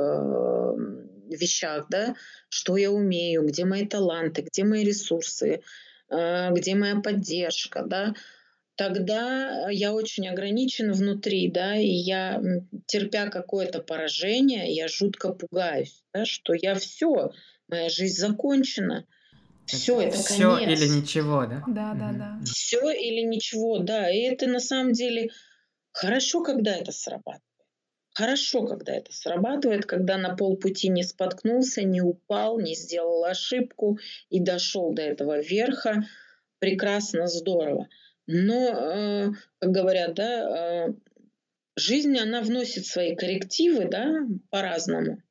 вещах, да, что я умею, где мои таланты, где мои ресурсы, э, где моя поддержка, да, тогда я очень ограничен внутри, да, и я, терпя какое-то поражение, я жутко пугаюсь, да, что я все, моя жизнь закончена, все, это все или ничего, да? Да, да, да. Все или ничего, да. И это на самом деле хорошо, когда это срабатывает. Хорошо, когда это срабатывает, когда на полпути не споткнулся, не упал, не сделал ошибку и дошел до этого верха. Прекрасно, здорово. Но, э, как говорят, да, э, жизнь, она вносит свои коррективы, да, по-разному.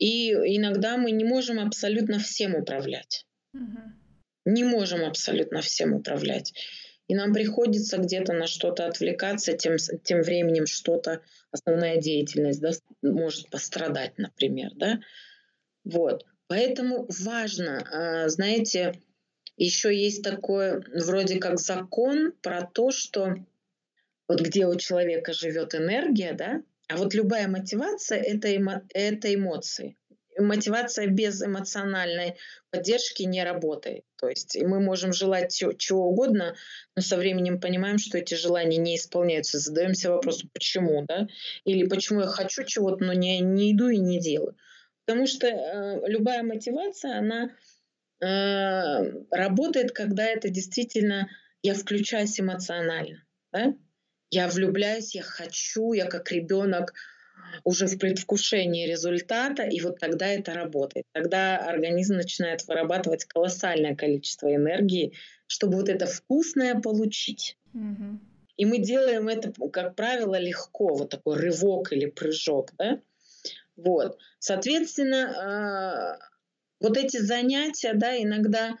И иногда мы не можем абсолютно всем управлять. Угу. Не можем абсолютно всем управлять и нам приходится где-то на что-то отвлекаться, тем, тем временем что-то, основная деятельность да, может пострадать, например. Да? Вот. Поэтому важно, а, знаете, еще есть такое вроде как закон про то, что вот где у человека живет энергия, да, а вот любая мотивация это, эмо, это эмоции мотивация без эмоциональной поддержки не работает. То есть мы можем желать чего угодно, но со временем понимаем, что эти желания не исполняются. Задаемся вопросом, почему, да? Или почему я хочу чего-то, но не, не иду и не делаю. Потому что э, любая мотивация, она э, работает, когда это действительно я включаюсь эмоционально. Да? Я влюбляюсь, я хочу, я как ребенок уже в предвкушении результата, и вот тогда это работает. Тогда организм начинает вырабатывать колоссальное количество энергии, чтобы вот это вкусное получить. Mm-hmm. И мы делаем это, как правило, легко, вот такой рывок или прыжок, да? Вот. Соответственно, а, вот эти занятия, да, иногда,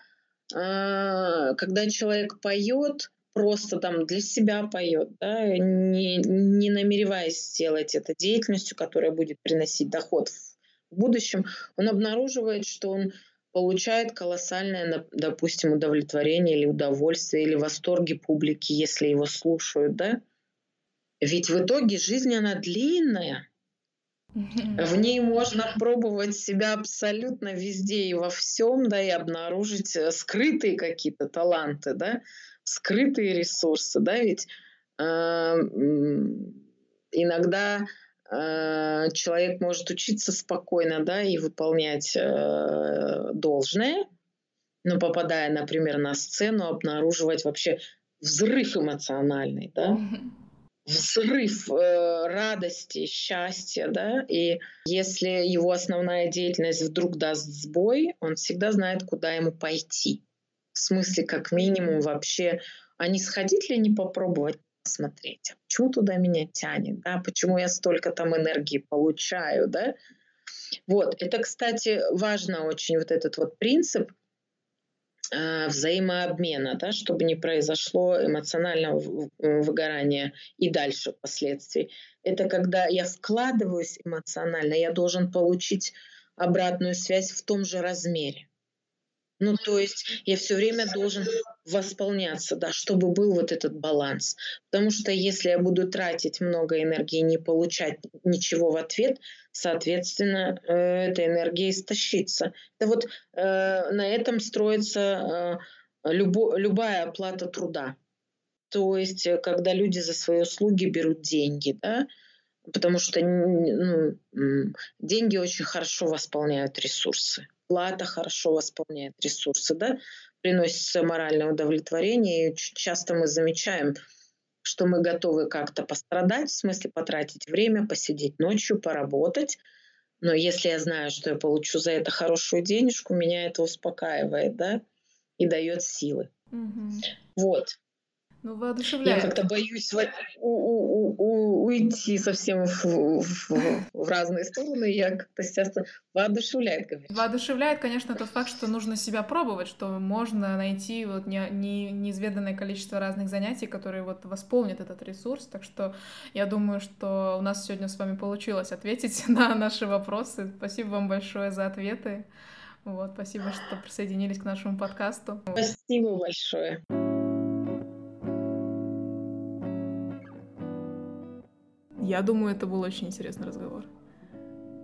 а, когда человек поет, просто там для себя поет, да, не, не намереваясь сделать это деятельностью, которая будет приносить доход в будущем он обнаруживает, что он получает колоссальное, допустим, удовлетворение или удовольствие, или восторги публики, если его слушают, да? Ведь в итоге жизнь, она длинная. В ней можно пробовать себя абсолютно везде и во всем, да, и обнаружить э, скрытые какие-то таланты, да, скрытые ресурсы, да, ведь э, иногда э, человек может учиться спокойно, да, и выполнять э, должное, но попадая, например, на сцену, обнаруживать вообще взрыв эмоциональный, да, взрыв э, радости, счастья, да, и если его основная деятельность вдруг даст сбой, он всегда знает, куда ему пойти. В смысле, как минимум вообще, а не сходить ли, не попробовать посмотреть, почему туда меня тянет, да, почему я столько там энергии получаю, да. Вот, это, кстати, важно очень, вот этот вот принцип, Э, взаимообмена, да, чтобы не произошло эмоционального выгорания и дальше последствий. Это когда я вкладываюсь эмоционально, я должен получить обратную связь в том же размере. Ну, то есть я все время должен восполняться, да, чтобы был вот этот баланс. Потому что если я буду тратить много энергии и не получать ничего в ответ, соответственно, э, эта энергия истощится. Это вот э, на этом строится э, любо, любая оплата труда. То есть, э, когда люди за свои услуги берут деньги, да, потому что ну, деньги очень хорошо восполняют ресурсы плата хорошо восполняет ресурсы, да, приносит моральное удовлетворение. И очень часто мы замечаем, что мы готовы как-то пострадать, в смысле потратить время, посидеть ночью, поработать. Но если я знаю, что я получу за это хорошую денежку, меня это успокаивает, да, и дает силы. Угу. Вот. Ну, воодушевляет. Я как-то боюсь у, у, у, уйти совсем в, в, в разные стороны. Я как-то часто воодушевляет, говорить. Воодушевляет, конечно, тот факт, что нужно себя пробовать, что можно найти вот не, не, неизведанное количество разных занятий, которые вот восполнят этот ресурс. Так что я думаю, что у нас сегодня с вами получилось ответить на наши вопросы. Спасибо вам большое за ответы. Вот, спасибо, что присоединились к нашему подкасту. Спасибо большое. Я думаю, это был очень интересный разговор.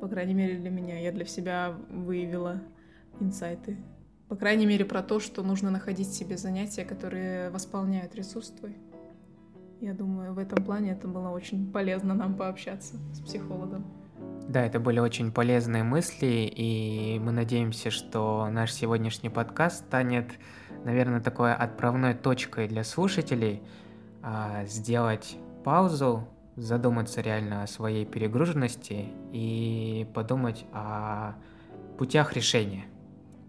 По крайней мере, для меня. Я для себя выявила инсайты. По крайней мере, про то, что нужно находить себе занятия, которые восполняют ресурс твой. Я думаю, в этом плане это было очень полезно нам пообщаться с психологом. Да, это были очень полезные мысли, и мы надеемся, что наш сегодняшний подкаст станет, наверное, такой отправной точкой для слушателей, а, сделать паузу, задуматься реально о своей перегруженности и подумать о путях решения.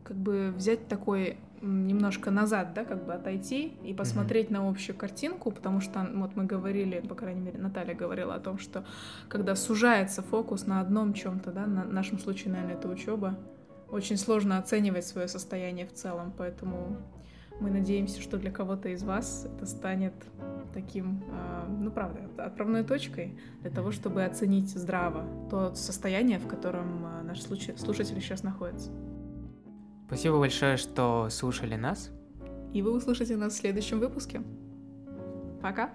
Как бы взять такой немножко назад, да, как бы отойти и посмотреть mm-hmm. на общую картинку, потому что вот мы говорили, по крайней мере, Наталья говорила о том, что когда сужается фокус на одном чем-то, да, на нашем случае, наверное, это учеба, очень сложно оценивать свое состояние в целом, поэтому мы надеемся, что для кого-то из вас это станет таким, а, ну правда, отправной точкой для того, чтобы оценить здраво то состояние, в котором а, наш слушатель сейчас находится. Спасибо большое, что слушали нас. И вы услышите нас в следующем выпуске. Пока!